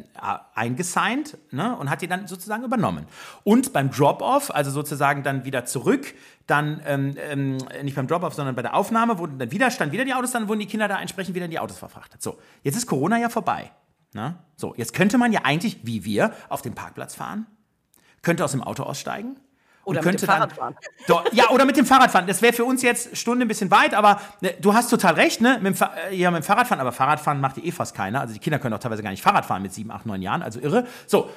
eingesigned ne, und hat die dann sozusagen übernommen. Und beim Drop-Off, also sozusagen dann wieder zurück, dann ähm, ähm, nicht beim Drop-Off, sondern bei der Aufnahme, wurden dann wieder, standen wieder die Autos, dann wurden die Kinder da entsprechend wieder in die Autos verfrachtet. So, jetzt ist Corona ja vorbei. Ne? So, jetzt könnte man ja eigentlich, wie wir, auf den Parkplatz fahren, könnte aus dem Auto aussteigen oder mit dem Fahrrad fahren. Ja, oder mit dem Fahrrad fahren. Das wäre für uns jetzt Stunde ein bisschen weit, aber ne, du hast total recht, ne? Mit dem, äh, ja, mit dem Fahrradfahren, aber Fahrradfahren macht eh fast keiner. Also die Kinder können auch teilweise gar nicht Fahrrad fahren mit sieben, acht, neun Jahren, also irre. So.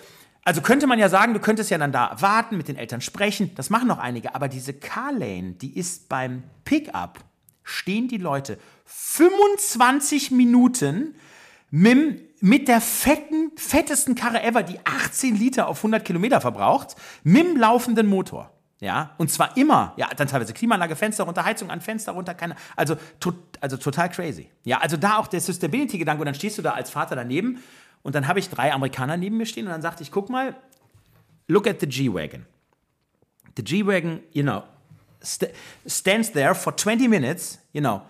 Also könnte man ja sagen, du könntest ja dann da warten, mit den Eltern sprechen. Das machen noch einige. Aber diese Carlane, die ist beim Pickup, stehen die Leute 25 Minuten mit, mit der fetten, fettesten Karre ever, die 18 Liter auf 100 Kilometer verbraucht, mit dem laufenden Motor. Ja, und zwar immer, ja, dann teilweise Klimaanlage, Fenster runter, Heizung an, Fenster runter, keine, also, to, also total crazy. Ja, also da auch der Sustainability-Gedanke und dann stehst du da als Vater daneben und dann habe ich drei Amerikaner neben mir stehen und dann sagte ich, guck mal, look at the G-Wagon. The G-Wagon, you know, st stands there for 20 minutes, you know,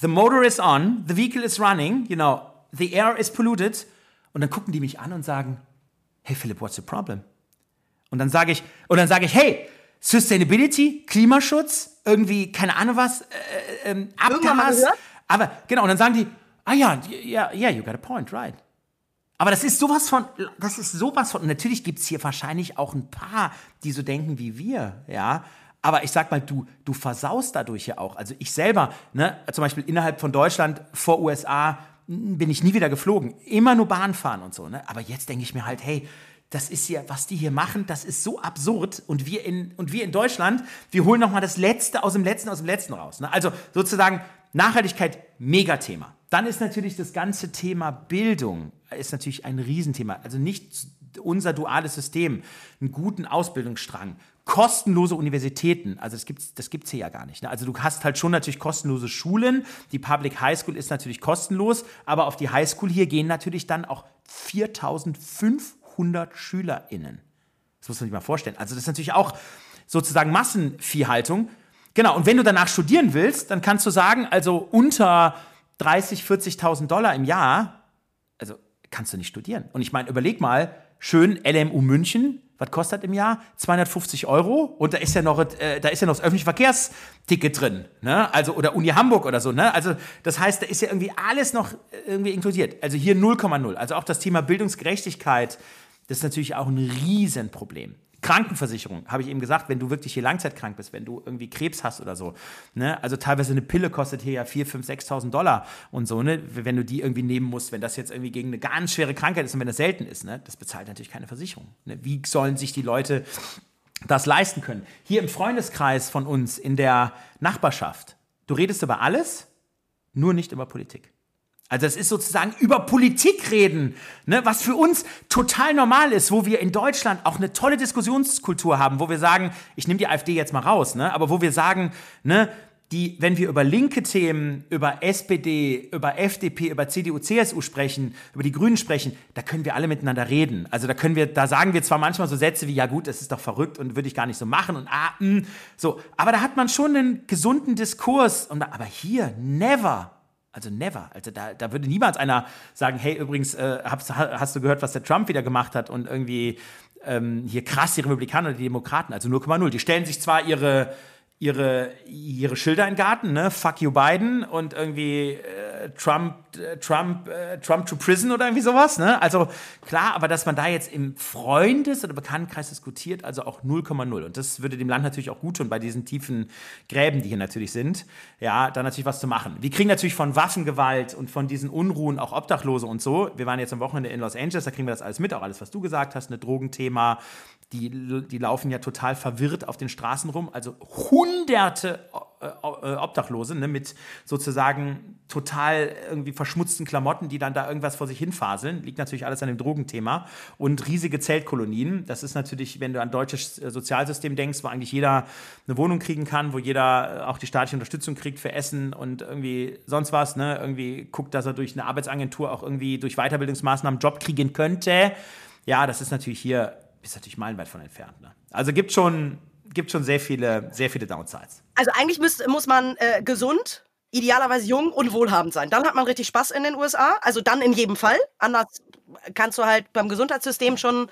the motor is on, the vehicle is running, you know, the air is polluted. Und dann gucken die mich an und sagen, hey Philipp, what's the problem? Und dann sage ich, und dann sage ich, hey, Sustainability, Klimaschutz, irgendwie, keine Ahnung was, äh, äh, Abgas. Aber genau, und dann sagen die, ah ja, ja, yeah, you got a point, right. Aber das ist sowas von, das ist sowas von, natürlich gibt es hier wahrscheinlich auch ein paar, die so denken wie wir, ja. Aber ich sag mal, du, du versaust dadurch ja auch. Also ich selber, ne, zum Beispiel innerhalb von Deutschland vor USA bin ich nie wieder geflogen. Immer nur Bahn fahren und so. Ne? Aber jetzt denke ich mir halt, hey, das ist ja, was die hier machen, das ist so absurd. Und wir in, und wir in Deutschland, wir holen nochmal das Letzte aus dem Letzten, aus dem Letzten raus. Ne? Also sozusagen Nachhaltigkeit, Megathema. Dann ist natürlich das ganze Thema Bildung, ist natürlich ein Riesenthema. Also nicht unser duales System, einen guten Ausbildungsstrang, kostenlose Universitäten, also das gibt es das gibt's hier ja gar nicht. Ne? Also du hast halt schon natürlich kostenlose Schulen, die Public High School ist natürlich kostenlos, aber auf die High School hier gehen natürlich dann auch 4500 SchülerInnen. Das muss man sich mal vorstellen. Also das ist natürlich auch sozusagen Massenviehhaltung. Genau, und wenn du danach studieren willst, dann kannst du sagen, also unter 30, 40.000 Dollar im Jahr, also kannst du nicht studieren. Und ich meine, überleg mal, schön LMU München, was kostet im Jahr? 250 Euro und da ist ja noch, äh, da ist ja noch das öffentliche Verkehrsticket drin, ne? Also oder Uni Hamburg oder so, ne? Also das heißt, da ist ja irgendwie alles noch irgendwie inkludiert. Also hier 0,0. Also auch das Thema Bildungsgerechtigkeit, das ist natürlich auch ein Riesenproblem. Krankenversicherung, habe ich eben gesagt, wenn du wirklich hier langzeitkrank bist, wenn du irgendwie Krebs hast oder so. Ne? Also teilweise eine Pille kostet hier ja 4.000, 5.000, 6.000 Dollar und so, ne? wenn du die irgendwie nehmen musst, wenn das jetzt irgendwie gegen eine ganz schwere Krankheit ist und wenn das selten ist, ne? das bezahlt natürlich keine Versicherung. Ne? Wie sollen sich die Leute das leisten können? Hier im Freundeskreis von uns, in der Nachbarschaft, du redest über alles, nur nicht über Politik. Also es ist sozusagen über Politik reden, ne, was für uns total normal ist, wo wir in Deutschland auch eine tolle Diskussionskultur haben, wo wir sagen, ich nehme die AfD jetzt mal raus, ne, aber wo wir sagen, ne, die, wenn wir über linke Themen, über SPD, über FDP, über CDU, CSU sprechen, über die Grünen sprechen, da können wir alle miteinander reden. Also da können wir, da sagen wir zwar manchmal so Sätze wie, ja gut, das ist doch verrückt und würde ich gar nicht so machen und ah, mh, so. Aber da hat man schon einen gesunden Diskurs. Und, aber hier, never. Also never. Also da, da würde niemals einer sagen, hey, übrigens, äh, hast, hast du gehört, was der Trump wieder gemacht hat und irgendwie ähm, hier krass die Republikaner und die Demokraten, also 0,0. Die stellen sich zwar ihre ihre, ihre Schilder in den Garten, ne? Fuck you Biden und irgendwie äh, Trump, äh, Trump, äh, Trump to prison oder irgendwie sowas, ne? Also klar, aber dass man da jetzt im Freundes- oder Bekanntenkreis diskutiert, also auch 0,0. Und das würde dem Land natürlich auch gut tun bei diesen tiefen Gräben, die hier natürlich sind. Ja, da natürlich was zu machen. Wir kriegen natürlich von Waffengewalt und von diesen Unruhen auch Obdachlose und so. Wir waren jetzt am Wochenende in Los Angeles, da kriegen wir das alles mit, auch alles, was du gesagt hast, ein Drogenthema, die, die laufen ja total verwirrt auf den Straßen rum. Also hunderte äh, äh, Obdachlose ne, mit sozusagen total irgendwie verschmutzten Klamotten, die dann da irgendwas vor sich hinfaseln. Liegt natürlich alles an dem Drogenthema. Und riesige Zeltkolonien. Das ist natürlich, wenn du an deutsches äh, Sozialsystem denkst, wo eigentlich jeder eine Wohnung kriegen kann, wo jeder auch die staatliche Unterstützung kriegt für Essen und irgendwie sonst was. Ne? Irgendwie guckt, dass er durch eine Arbeitsagentur auch irgendwie durch Weiterbildungsmaßnahmen Job kriegen könnte. Ja, das ist natürlich hier bist natürlich meilenweit von entfernt. Ne? Also gibt schon, gibt schon sehr viele, sehr viele Downsides. Also eigentlich müsst, muss man äh, gesund, idealerweise jung und wohlhabend sein. Dann hat man richtig Spaß in den USA. Also dann in jedem Fall. Anders kannst du halt beim Gesundheitssystem schon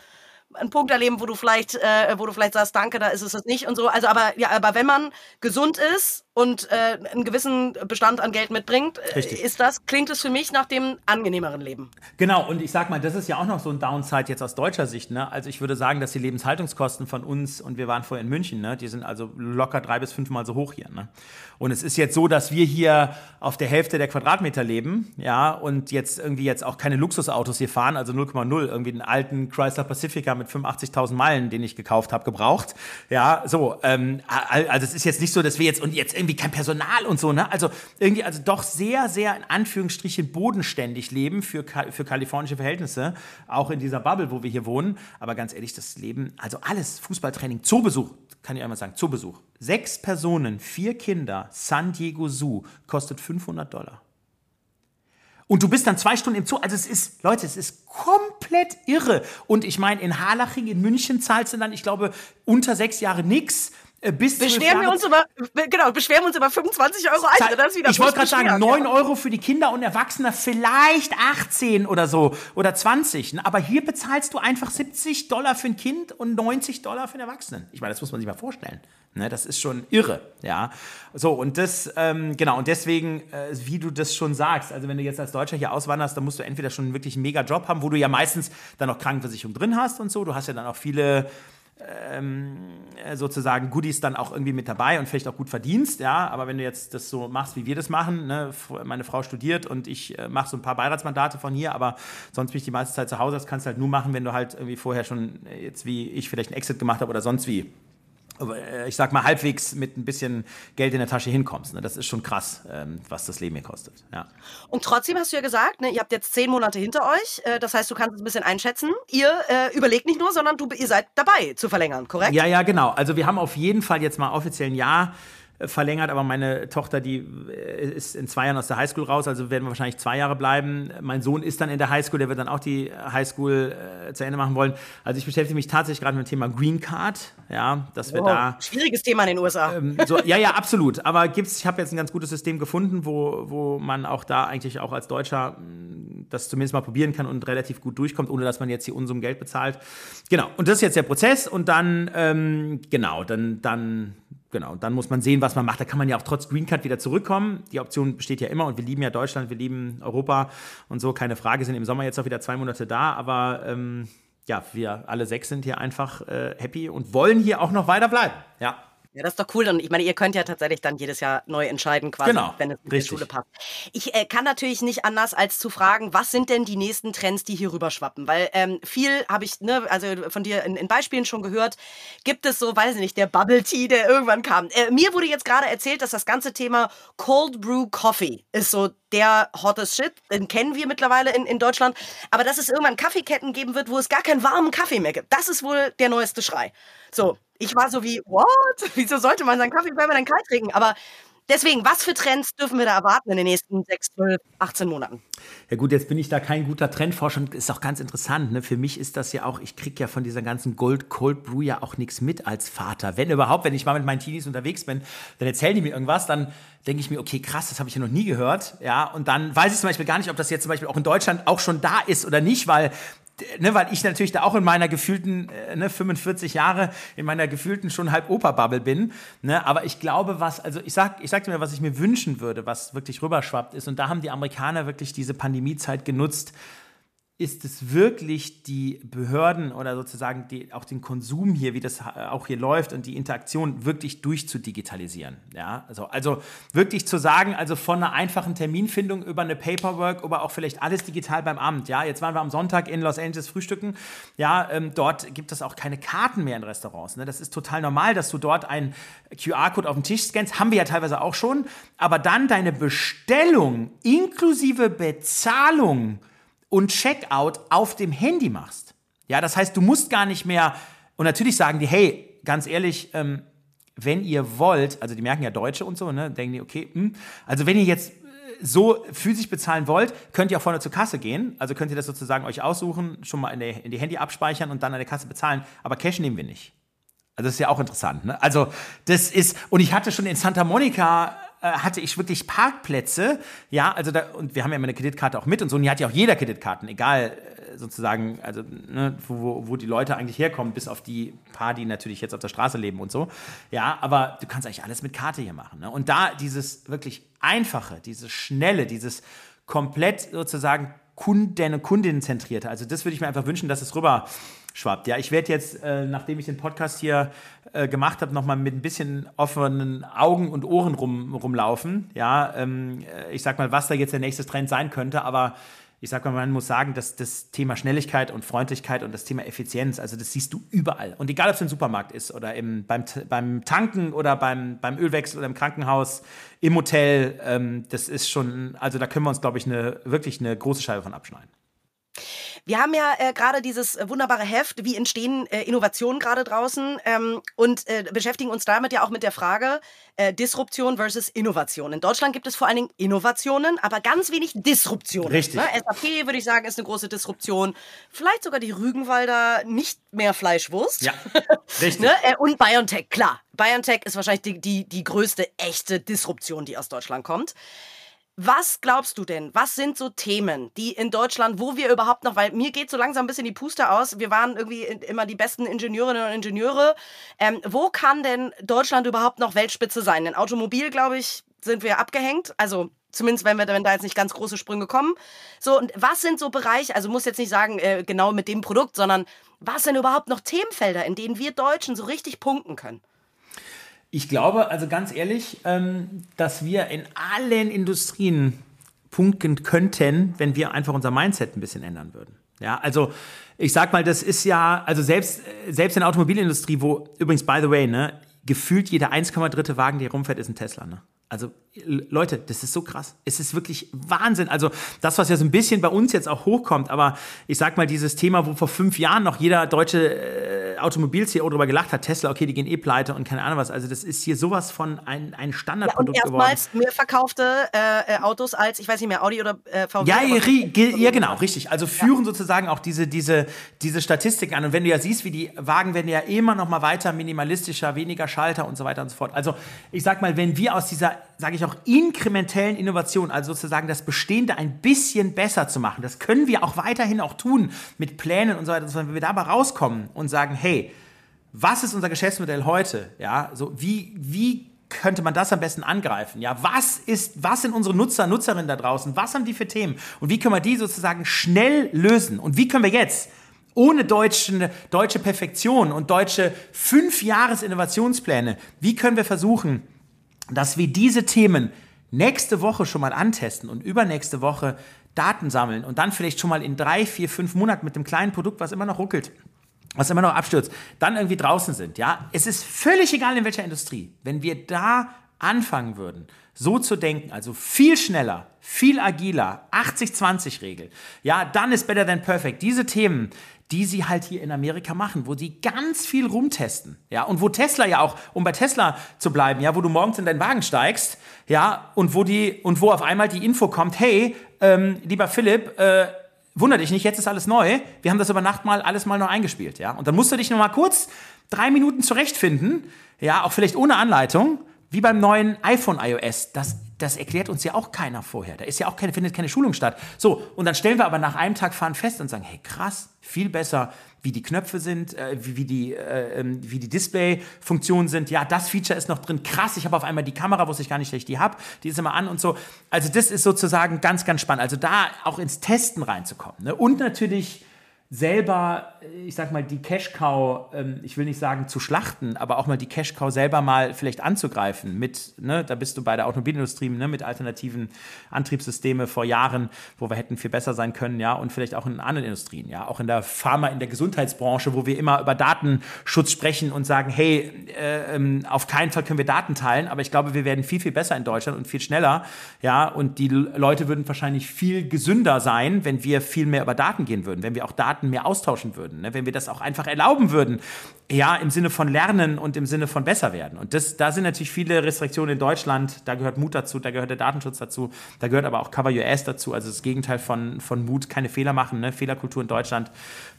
einen Punkt erleben, wo du vielleicht, äh, wo du vielleicht sagst, danke, da ist es das nicht und so. Also aber ja, aber wenn man gesund ist und äh, einen gewissen Bestand an Geld mitbringt, äh, Richtig. ist das, klingt es für mich nach dem angenehmeren Leben. Genau, und ich sag mal, das ist ja auch noch so ein Downside jetzt aus deutscher Sicht. Ne? Also ich würde sagen, dass die Lebenshaltungskosten von uns, und wir waren vorher in München, ne? die sind also locker drei bis fünfmal so hoch hier. Ne? Und es ist jetzt so, dass wir hier auf der Hälfte der Quadratmeter leben, ja, und jetzt irgendwie jetzt auch keine Luxusautos hier fahren, also 0,0, irgendwie einen alten Chrysler Pacifica mit 85.000 Meilen, den ich gekauft habe, gebraucht. Ja, so, ähm, also es ist jetzt nicht so, dass wir jetzt und jetzt irgendwie irgendwie kein Personal und so, ne? Also irgendwie, also doch sehr, sehr in Anführungsstrichen bodenständig leben für, für kalifornische Verhältnisse, auch in dieser Bubble, wo wir hier wohnen. Aber ganz ehrlich, das Leben, also alles, Fußballtraining, Zoobesuch, kann ich einmal sagen, Zoobesuch. Sechs Personen, vier Kinder, San Diego Zoo, kostet 500 Dollar. Und du bist dann zwei Stunden im Zoo. Also es ist, Leute, es ist komplett irre. Und ich meine, in Harlaching, in München zahlst du dann, ich glaube, unter sechs Jahre nichts. Äh, bis beschweren wir uns über genau beschweren wir uns über 25 Euro Eintritt. Das wieder ich wollte gerade sagen 9 Euro für die Kinder und Erwachsene vielleicht 18 oder so oder 20. Ne? Aber hier bezahlst du einfach 70 Dollar für ein Kind und 90 Dollar für einen Erwachsenen. Ich meine, das muss man sich mal vorstellen. Ne? Das ist schon irre, ja. So und das ähm, genau und deswegen, äh, wie du das schon sagst, also wenn du jetzt als Deutscher hier auswanderst, dann musst du entweder schon wirklich einen mega Job haben, wo du ja meistens dann noch Krankenversicherung drin hast und so. Du hast ja dann auch viele ähm, sozusagen Goodies dann auch irgendwie mit dabei und vielleicht auch gut verdienst, ja, aber wenn du jetzt das so machst, wie wir das machen, ne, meine Frau studiert und ich äh, mache so ein paar Beiratsmandate von hier, aber sonst bin ich die meiste Zeit zu Hause, das kannst du halt nur machen, wenn du halt irgendwie vorher schon äh, jetzt wie ich vielleicht einen Exit gemacht habe oder sonst wie. äh, ich sag mal, halbwegs mit ein bisschen Geld in der Tasche hinkommst. Ne? Das ist schon krass, ähm, was das Leben hier kostet. Ja. Und trotzdem hast du ja gesagt, ne, ihr habt jetzt zehn Monate hinter euch. Äh, das heißt, du kannst es ein bisschen einschätzen. Ihr äh, überlegt nicht nur, sondern du, ihr seid dabei zu verlängern, korrekt? Ja, ja, genau. Also wir haben auf jeden Fall jetzt mal offiziell ein Jahr verlängert, aber meine Tochter, die äh, ist in zwei Jahren aus der Highschool raus, also werden wir wahrscheinlich zwei Jahre bleiben. Mein Sohn ist dann in der Highschool, der wird dann auch die Highschool äh, zu Ende machen wollen. Also ich beschäftige mich tatsächlich gerade mit dem Thema Green Card, ja, dass wir da schwieriges Thema in den USA. Ähm, so, ja, ja, absolut. Aber gibt's, ich habe jetzt ein ganz gutes System gefunden, wo, wo man auch da eigentlich auch als Deutscher mm, das zumindest mal probieren kann und relativ gut durchkommt, ohne dass man jetzt hier Unsummen Geld bezahlt. Genau. Und das ist jetzt der Prozess und dann ähm, genau, dann dann genau, dann muss man sehen, was man macht. Da kann man ja auch trotz Green Card wieder zurückkommen. Die Option besteht ja immer und wir lieben ja Deutschland, wir lieben Europa und so, keine Frage, sind im Sommer jetzt auch wieder zwei Monate da, aber ähm, ja, wir alle sechs sind hier einfach äh, happy und wollen hier auch noch weiter bleiben. Ja. Ja, das ist doch cool. Und ich meine, ihr könnt ja tatsächlich dann jedes Jahr neu entscheiden, quasi, genau, wenn es in der Schule passt. Ich äh, kann natürlich nicht anders, als zu fragen, was sind denn die nächsten Trends, die hier rüberschwappen? Weil ähm, viel habe ich, ne, also von dir in, in, Beispielen schon gehört, gibt es so, weiß ich nicht, der Bubble Tea, der irgendwann kam. Äh, mir wurde jetzt gerade erzählt, dass das ganze Thema Cold Brew Coffee ist so der hottest Shit. Den kennen wir mittlerweile in, in Deutschland. Aber dass es irgendwann Kaffeeketten geben wird, wo es gar keinen warmen Kaffee mehr gibt, das ist wohl der neueste Schrei. So, ich war so wie, what? Wieso sollte man seinen Kaffee, man dann kalt trinken? Aber Deswegen, was für Trends dürfen wir da erwarten in den nächsten 6, 12, 18 Monaten? Ja gut, jetzt bin ich da kein guter Trendforscher und ist auch ganz interessant. Ne? Für mich ist das ja auch, ich kriege ja von dieser ganzen Gold Cold Brew ja auch nichts mit als Vater. Wenn überhaupt, wenn ich mal mit meinen Teenies unterwegs bin, dann erzählen die mir irgendwas, dann denke ich mir, okay, krass, das habe ich ja noch nie gehört. Ja, und dann weiß ich zum Beispiel gar nicht, ob das jetzt zum Beispiel auch in Deutschland auch schon da ist oder nicht, weil ne, weil ich natürlich da auch in meiner gefühlten äh, ne, 45 Jahre in meiner gefühlten schon halb Opa-Bubble bin. Ne, aber ich glaube, was, also ich sag, ich sagte mir, was ich mir wünschen würde, was wirklich rüberschwappt ist. Und da haben die Amerikaner wirklich diese Pandemiezeit genutzt, ist es wirklich die Behörden oder sozusagen die, auch den Konsum hier, wie das auch hier läuft und die Interaktion wirklich durchzudigitalisieren. Ja, also, also wirklich zu sagen, also von einer einfachen Terminfindung über eine Paperwork, aber auch vielleicht alles digital beim Amt. Ja, jetzt waren wir am Sonntag in Los Angeles frühstücken. Ja, ähm, dort gibt es auch keine Karten mehr in Restaurants. Ne? Das ist total normal, dass du dort einen QR-Code auf dem Tisch scannst. Haben wir ja teilweise auch schon. Aber dann deine Bestellung inklusive Bezahlung und Checkout auf dem Handy machst. Ja, das heißt, du musst gar nicht mehr, und natürlich sagen die, hey, ganz ehrlich, ähm, wenn ihr wollt, also die merken ja Deutsche und so, ne, denken die, okay, mh, hm, also wenn ihr jetzt äh, so physisch bezahlen wollt, könnt ihr auch vorne zur Kasse gehen. Also könnt ihr das sozusagen euch aussuchen, schon mal in, der, in die Handy abspeichern und dann an der Kasse bezahlen. Aber Cash nehmen wir nicht. Also das ist ja auch interessant. Ne? Also das ist, und ich hatte schon in Santa Monica hatte ich wirklich Parkplätze, ja, also da, und wir haben ja immer eine Kreditkarte auch mit und so, und die hat ja auch jeder Kreditkarten, egal äh, sozusagen, also ne, wo, wo die Leute eigentlich herkommen, bis auf die paar, die natürlich jetzt auf der Straße leben und so. Ja, aber du kannst eigentlich alles mit Karte hier machen. Ne? Und da dieses wirklich einfache, dieses schnelle, dieses komplett sozusagen Kunden- und Kundinnen zentrierte, also das würde ich mir einfach wünschen, dass es rüber schwappt. Ja, ich werde jetzt, äh, nachdem ich den Podcast hier äh, gemacht habe, nochmal mit ein bisschen offenen Augen und Ohren rum, rumlaufen. Ja, ähm, äh, ich sag mal, was da jetzt der nächste Trend sein könnte, aber ich sag mal, man muss sagen, dass das Thema Schnelligkeit und Freundlichkeit und das Thema Effizienz, also das siehst du überall. Und egal, ob es im Supermarkt ist oder im, beim, beim Tanken oder beim, beim Ölwechsel oder im Krankenhaus, im Hotel, ähm, das ist schon, also da können wir uns, glaube ich, eine, wirklich eine große Scheibe von abschneiden. Wir haben ja äh, gerade dieses äh, wunderbare Heft, wie entstehen äh, Innovationen gerade draußen ähm, und äh, beschäftigen uns damit ja auch mit der Frage äh, Disruption versus Innovation. In Deutschland gibt es vor allen Dingen Innovationen, aber ganz wenig Disruption. Richtig. Ne? SAP würde ich sagen, ist eine große Disruption. Vielleicht sogar die Rügenwalder nicht mehr Fleischwurst. Ja, richtig. ne? Äh, und BioNTech, klar. BioNTech ist wahrscheinlich die, die, die größte echte Disruption, die aus Deutschland kommt. Was glaubst du denn? Was sind so Themen, die in Deutschland, wo wir überhaupt noch, weil mir geht so langsam ein bisschen die Puste aus, wir waren irgendwie immer die besten Ingenieurinnen und Ingenieure. Ähm, wo kann denn Deutschland überhaupt noch Weltspitze sein? In Automobil, glaube ich, sind wir abgehängt. Also zumindest wenn wir wenn da jetzt nicht ganz große Sprünge kommen. So, und was sind so Bereiche, also muss jetzt nicht sagen, äh, genau mit dem Produkt, sondern was sind überhaupt noch Themenfelder, in denen wir Deutschen so richtig punkten können? Ich glaube, also ganz ehrlich, ähm, dass wir in allen Industrien punkten könnten, wenn wir einfach unser Mindset ein bisschen ändern würden. Ja, also ich sag mal, das ist ja, also selbst, selbst in der Automobilindustrie, wo übrigens, by the way, ne, gefühlt jeder 1,3 Wagen, der rumfährt, ist ein Tesla. Ne? Also Leute, das ist so krass. Es ist wirklich Wahnsinn. Also das, was ja so ein bisschen bei uns jetzt auch hochkommt, aber ich sag mal, dieses Thema, wo vor fünf Jahren noch jeder deutsche äh, Automobil-CEO darüber gelacht hat, Tesla, okay, die gehen eh pleite und keine Ahnung was. Also das ist hier sowas von ein, ein Standardprodukt ja, und erstmals geworden. mehr verkaufte äh, äh, Autos als, ich weiß nicht mehr, Audi oder äh, VW. Ja, ja, genau, richtig. Also führen ja. sozusagen auch diese, diese, diese Statistik an. Und wenn du ja siehst, wie die Wagen werden ja immer noch mal weiter minimalistischer, weniger Schalter und so weiter und so fort. Also ich sag mal, wenn wir aus dieser sage ich auch, inkrementellen Innovationen, also sozusagen das Bestehende ein bisschen besser zu machen. Das können wir auch weiterhin auch tun mit Plänen und so weiter. Wenn wir dabei rauskommen und sagen, hey, was ist unser Geschäftsmodell heute? Ja, so wie, wie könnte man das am besten angreifen? Ja, was ist, was sind unsere Nutzer, Nutzerinnen da draußen? Was haben die für Themen? Und wie können wir die sozusagen schnell lösen? Und wie können wir jetzt ohne deutsche, deutsche Perfektion und deutsche fünf Jahres Innovationspläne, wie können wir versuchen, dass wir diese Themen nächste Woche schon mal antesten und übernächste Woche Daten sammeln und dann vielleicht schon mal in drei, vier, fünf Monaten mit dem kleinen Produkt, was immer noch ruckelt, was immer noch abstürzt, dann irgendwie draußen sind. Ja, es ist völlig egal in welcher Industrie. Wenn wir da anfangen würden, so zu denken, also viel schneller, viel agiler, 80-20-Regel, ja, dann ist better than perfect. Diese Themen, die sie halt hier in Amerika machen, wo sie ganz viel rumtesten, ja, und wo Tesla ja auch, um bei Tesla zu bleiben, ja, wo du morgens in deinen Wagen steigst, ja, und wo die, und wo auf einmal die Info kommt, hey, ähm, lieber Philipp, äh, wunder dich nicht, jetzt ist alles neu, wir haben das über Nacht mal alles mal neu eingespielt, ja, und dann musst du dich noch mal kurz drei Minuten zurechtfinden, ja, auch vielleicht ohne Anleitung, wie beim neuen iPhone iOS. Das, das erklärt uns ja auch keiner vorher. Da ist ja auch keine, findet keine Schulung statt. So, und dann stellen wir aber nach einem Tag fahren fest und sagen, hey krass, viel besser, wie die Knöpfe sind, äh, wie, wie, die, äh, ähm, wie die Display-Funktionen sind. Ja, das Feature ist noch drin. Krass, ich habe auf einmal die Kamera, wusste ich gar nicht, dass ich die habe. Die ist immer an und so. Also das ist sozusagen ganz, ganz spannend. Also da auch ins Testen reinzukommen. Ne? Und natürlich selber, ich sag mal, die Cash-Cow, ähm, ich will nicht sagen zu schlachten, aber auch mal die Cash-Cow selber mal vielleicht anzugreifen mit, ne, da bist du bei der Automobilindustrie, ne, mit alternativen Antriebssysteme vor Jahren, wo wir hätten viel besser sein können, ja, und vielleicht auch in anderen Industrien, ja, auch in der Pharma, in der Gesundheitsbranche, wo wir immer über Datenschutz sprechen und sagen, hey, äh, ähm, auf keinen Fall können wir Daten teilen, aber ich glaube, wir werden viel, viel besser in Deutschland und viel schneller, ja, und die Leute würden wahrscheinlich viel gesünder sein, wenn wir viel mehr über Daten gehen würden, wenn wir auch Daten Daten mehr austauschen würden, ne? wenn wir das auch einfach erlauben würden, ja, im Sinne von lernen und im Sinne von besser werden. Und das, da sind natürlich viele Restriktionen in Deutschland, da gehört Mut dazu, da gehört der Datenschutz dazu, da gehört aber auch Cover Your Ass dazu, also das Gegenteil von, von Mut, keine Fehler machen, ne? Fehlerkultur in Deutschland,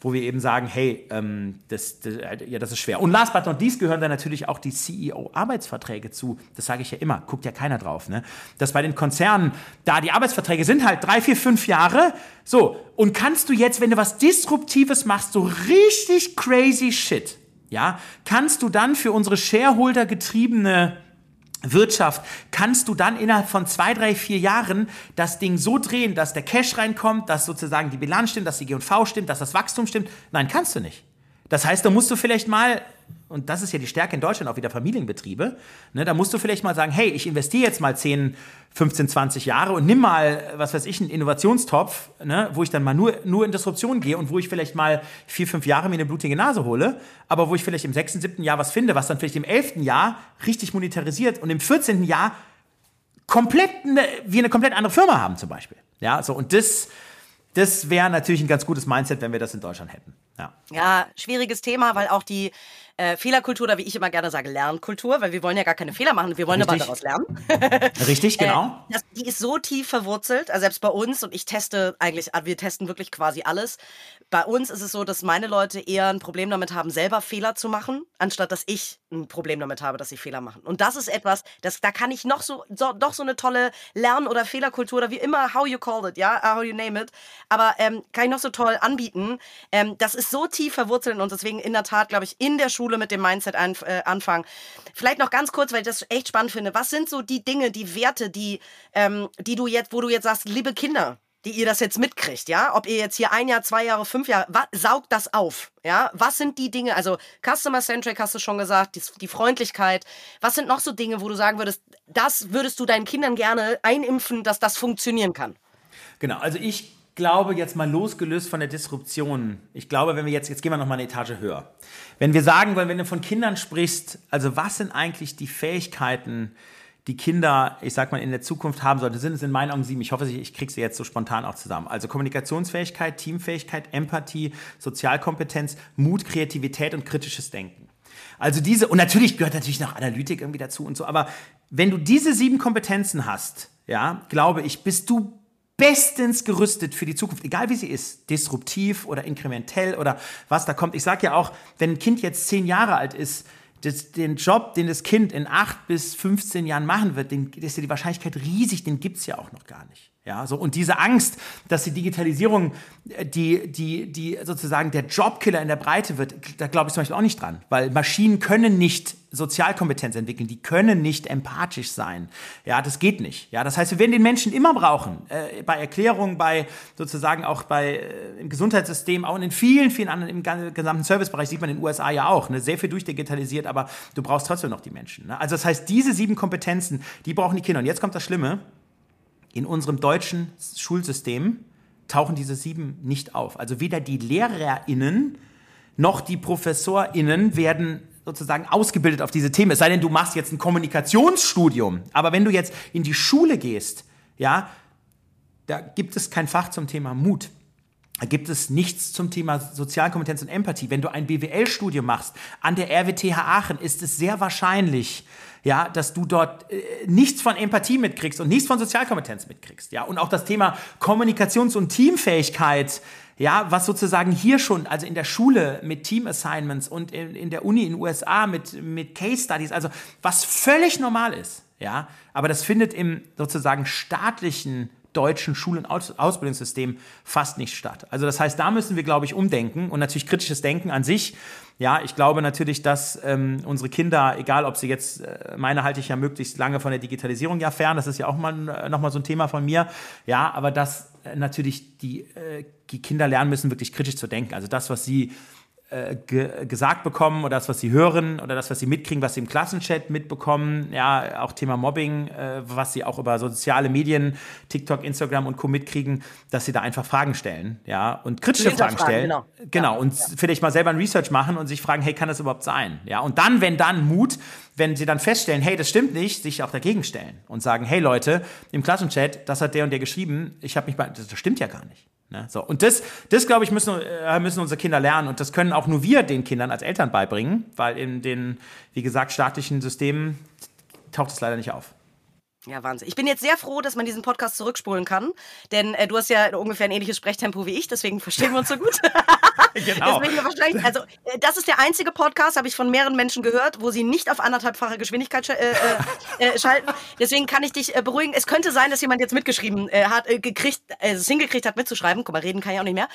wo wir eben sagen, hey, ähm, das, das, ja, das ist schwer. Und last but not least gehören da natürlich auch die CEO-Arbeitsverträge zu, das sage ich ja immer, guckt ja keiner drauf, ne? dass bei den Konzernen, da die Arbeitsverträge sind halt drei, vier, fünf Jahre, so, und kannst du jetzt, wenn du was Disruptives machst, so richtig crazy Shit, ja, kannst du dann für unsere Shareholder getriebene Wirtschaft, kannst du dann innerhalb von zwei, drei, vier Jahren das Ding so drehen, dass der Cash reinkommt, dass sozusagen die Bilanz stimmt, dass die G&V stimmt, dass das Wachstum stimmt? Nein, kannst du nicht. Das heißt, da musst du vielleicht mal und das ist ja die Stärke in Deutschland auch wieder Familienbetriebe, ne, da musst du vielleicht mal sagen, hey, ich investiere jetzt mal 10, 15, 20 Jahre und nimm mal, was weiß ich, einen Innovationstopf, ne, wo ich dann mal nur, nur in Disruption gehe und wo ich vielleicht mal vier, fünf Jahre mir eine blutige Nase hole, aber wo ich vielleicht im sechsten, siebten Jahr was finde, was dann vielleicht im elften Jahr richtig monetarisiert und im 14. Jahr komplett eine, wir eine komplett andere Firma haben zum Beispiel. Ja, so und das, das wäre natürlich ein ganz gutes Mindset, wenn wir das in Deutschland hätten. Ja. ja, schwieriges Thema, weil auch die äh, Fehlerkultur oder wie ich immer gerne sage, Lernkultur, weil wir wollen ja gar keine Fehler machen, wir wollen Richtig. aber daraus lernen. Richtig, genau. Äh, das, die ist so tief verwurzelt, also selbst bei uns und ich teste eigentlich, wir testen wirklich quasi alles. Bei uns ist es so, dass meine Leute eher ein Problem damit haben, selber Fehler zu machen, anstatt dass ich ein Problem damit habe, dass sie Fehler machen. Und das ist etwas, das, da kann ich noch so, so, doch so eine tolle Lern- oder Fehlerkultur oder wie immer, how you call it, ja, how you name it, aber ähm, kann ich noch so toll anbieten. Ähm, das ist so tief verwurzelt in uns, deswegen in der Tat, glaube ich, in der Schule mit dem Mindset ein, äh, anfangen. Vielleicht noch ganz kurz, weil ich das echt spannend finde. Was sind so die Dinge, die Werte, die, ähm, die du jetzt, wo du jetzt sagst, liebe Kinder, die ihr das jetzt mitkriegt, ja? Ob ihr jetzt hier ein Jahr, zwei Jahre, fünf Jahre, saugt das auf, ja? Was sind die Dinge, also Customer-Centric hast du schon gesagt, die, die, Freundlichkeit. Was sind noch so Dinge, wo du sagen würdest, das würdest du deinen Kindern gerne einimpfen, dass das funktionieren kann? Genau, also ich glaube, jetzt mal losgelöst von der Disruption, ich glaube, wenn wir jetzt, jetzt gehen wir noch mal eine Etage höher. Wenn wir sagen wollen, wenn du von Kindern sprichst, also was sind eigentlich die Fähigkeiten, die Kinder, ich sag mal, in der Zukunft haben sollten, sind es in meinen Augen sieben. Ich hoffe, ich kriege sie jetzt so spontan auch zusammen. Also Kommunikationsfähigkeit, Teamfähigkeit, Empathie, Sozialkompetenz, Mut, Kreativität und kritisches Denken. Also diese, und natürlich gehört natürlich noch Analytik irgendwie dazu und so, aber wenn du diese sieben Kompetenzen hast, ja, glaube ich, bist du bestens gerüstet für die Zukunft, egal wie sie ist, disruptiv oder inkrementell oder was da kommt. Ich sage ja auch, wenn ein Kind jetzt zehn Jahre alt ist, das, den Job, den das Kind in acht bis 15 Jahren machen wird, den, ist ja die Wahrscheinlichkeit riesig, den gibt es ja auch noch gar nicht. Ja, so, und diese Angst, dass die Digitalisierung äh, die, die, die sozusagen der Jobkiller in der Breite wird, da glaube ich zum Beispiel auch nicht dran. Weil Maschinen können nicht Sozialkompetenz entwickeln, die können nicht empathisch sein. Ja, das geht nicht. Ja, das heißt, wir werden den Menschen immer brauchen. Äh, bei Erklärungen, bei sozusagen auch bei äh, im Gesundheitssystem, auch in vielen, vielen anderen, im gesamten Servicebereich sieht man in den USA ja auch, ne, sehr viel durchdigitalisiert, aber du brauchst trotzdem noch die Menschen. Ne? Also das heißt, diese sieben Kompetenzen, die brauchen die Kinder. Und jetzt kommt das Schlimme in unserem deutschen Schulsystem tauchen diese sieben nicht auf. Also weder die LehrerInnen noch die ProfessorInnen werden sozusagen ausgebildet auf diese Themen. Es sei denn, du machst jetzt ein Kommunikationsstudium. Aber wenn du jetzt in die Schule gehst, ja, da gibt es kein Fach zum Thema Mut. Da gibt es nichts zum Thema Sozialkompetenz und Empathie. Wenn du ein BWL-Studium machst an der RWTH Aachen, ist es sehr wahrscheinlich, ja, dass du dort äh, nichts von Empathie mitkriegst und nichts von Sozialkompetenz mitkriegst, ja. Und auch das Thema Kommunikations- und Teamfähigkeit, ja, was sozusagen hier schon, also in der Schule mit Team-Assignments und in, in der Uni in den USA mit, mit Case-Studies, also was völlig normal ist, ja. Aber das findet im sozusagen staatlichen deutschen Schul- und Aus Ausbildungssystem fast nicht statt. Also das heißt, da müssen wir, glaube ich, umdenken und natürlich kritisches Denken an sich. Ja, ich glaube natürlich, dass ähm, unsere Kinder, egal ob sie jetzt, äh, meine halte ich ja möglichst lange von der Digitalisierung ja fern, das ist ja auch mal äh, nochmal so ein Thema von mir, ja, aber dass äh, natürlich die, äh, die Kinder lernen müssen, wirklich kritisch zu denken. Also das, was sie äh, ge gesagt bekommen oder das, was sie hören oder das, was sie mitkriegen, was sie im Klassenchat mitbekommen, ja, auch Thema Mobbing, äh, was sie auch über soziale Medien, TikTok, Instagram und Co. mitkriegen, dass sie da einfach Fragen stellen, ja, und kritische Fragen stellen. Genau, genau ja. und ja. vielleicht mal selber ein Research machen und sich fragen, hey, kann das überhaupt sein? Ja, und dann, wenn dann Mut, wenn sie dann feststellen, hey, das stimmt nicht, sich auch dagegen stellen und sagen, hey Leute, im Klassenchat, das hat der und der geschrieben, ich habe mich bei, das stimmt ja gar nicht. Ne? So. Und das, das glaube ich, müssen, äh, müssen unsere Kinder lernen. Und das können auch nur wir den Kindern als Eltern beibringen, weil in den, wie gesagt, staatlichen Systemen taucht es leider nicht auf. Ja, Wahnsinn. Ich bin jetzt sehr froh, dass man diesen Podcast zurückspulen kann, denn äh, du hast ja ungefähr ein ähnliches Sprechtempo wie ich, deswegen verstehen wir uns so gut. genau. deswegen wahrscheinlich, also äh, das ist der einzige Podcast, habe ich von mehreren Menschen gehört, wo sie nicht auf anderthalbfache Geschwindigkeit sch äh, äh, äh, schalten. Deswegen kann ich dich äh, beruhigen. Es könnte sein, dass jemand jetzt mitgeschrieben hat, gekriegt, es hingekriegt hat, mitzuschreiben. Guck mal, reden kann ich auch nicht mehr.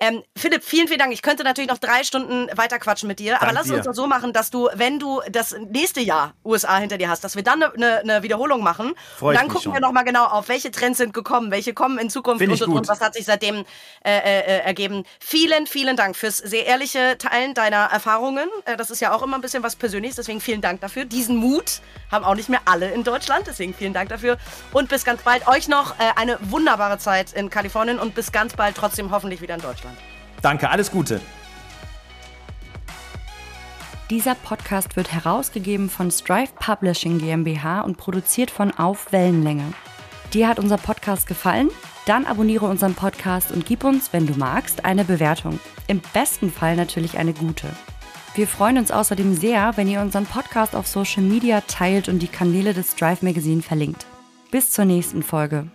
Ähm, Philipp, vielen, vielen Dank. Ich könnte natürlich noch drei Stunden weiter quatschen mit dir, Dank aber lass dir. uns doch so machen, dass du, wenn du das nächste Jahr USA hinter dir hast, dass wir dann eine ne, ne Wiederholung machen Freu und dann gucken schon. wir nochmal genau auf, welche Trends sind gekommen, welche kommen in Zukunft und, und, und, was hat sich seitdem äh, äh, äh, ergeben. Vielen, vielen Dank fürs sehr ehrliche Teilen deiner Erfahrungen. Äh, das ist ja auch immer ein bisschen was Persönliches, deswegen vielen Dank dafür. Diesen Mut haben auch nicht mehr alle in Deutschland, deswegen vielen Dank dafür. Und bis ganz bald. Euch noch äh, eine wunderbare Zeit in Kalifornien und bis ganz bald trotzdem hoffentlich wieder in Deutschland. Danke, alles Gute. Dieser Podcast wird herausgegeben von Strive Publishing GmbH und produziert von Auf Wellenlänge. Dir hat unser Podcast gefallen? Dann abonniere unseren Podcast und gib uns, wenn du magst, eine Bewertung. Im besten Fall natürlich eine gute. Wir freuen uns außerdem sehr, wenn ihr unseren Podcast auf Social Media teilt und die Kanäle des Strive Magazine verlinkt. Bis zur nächsten Folge.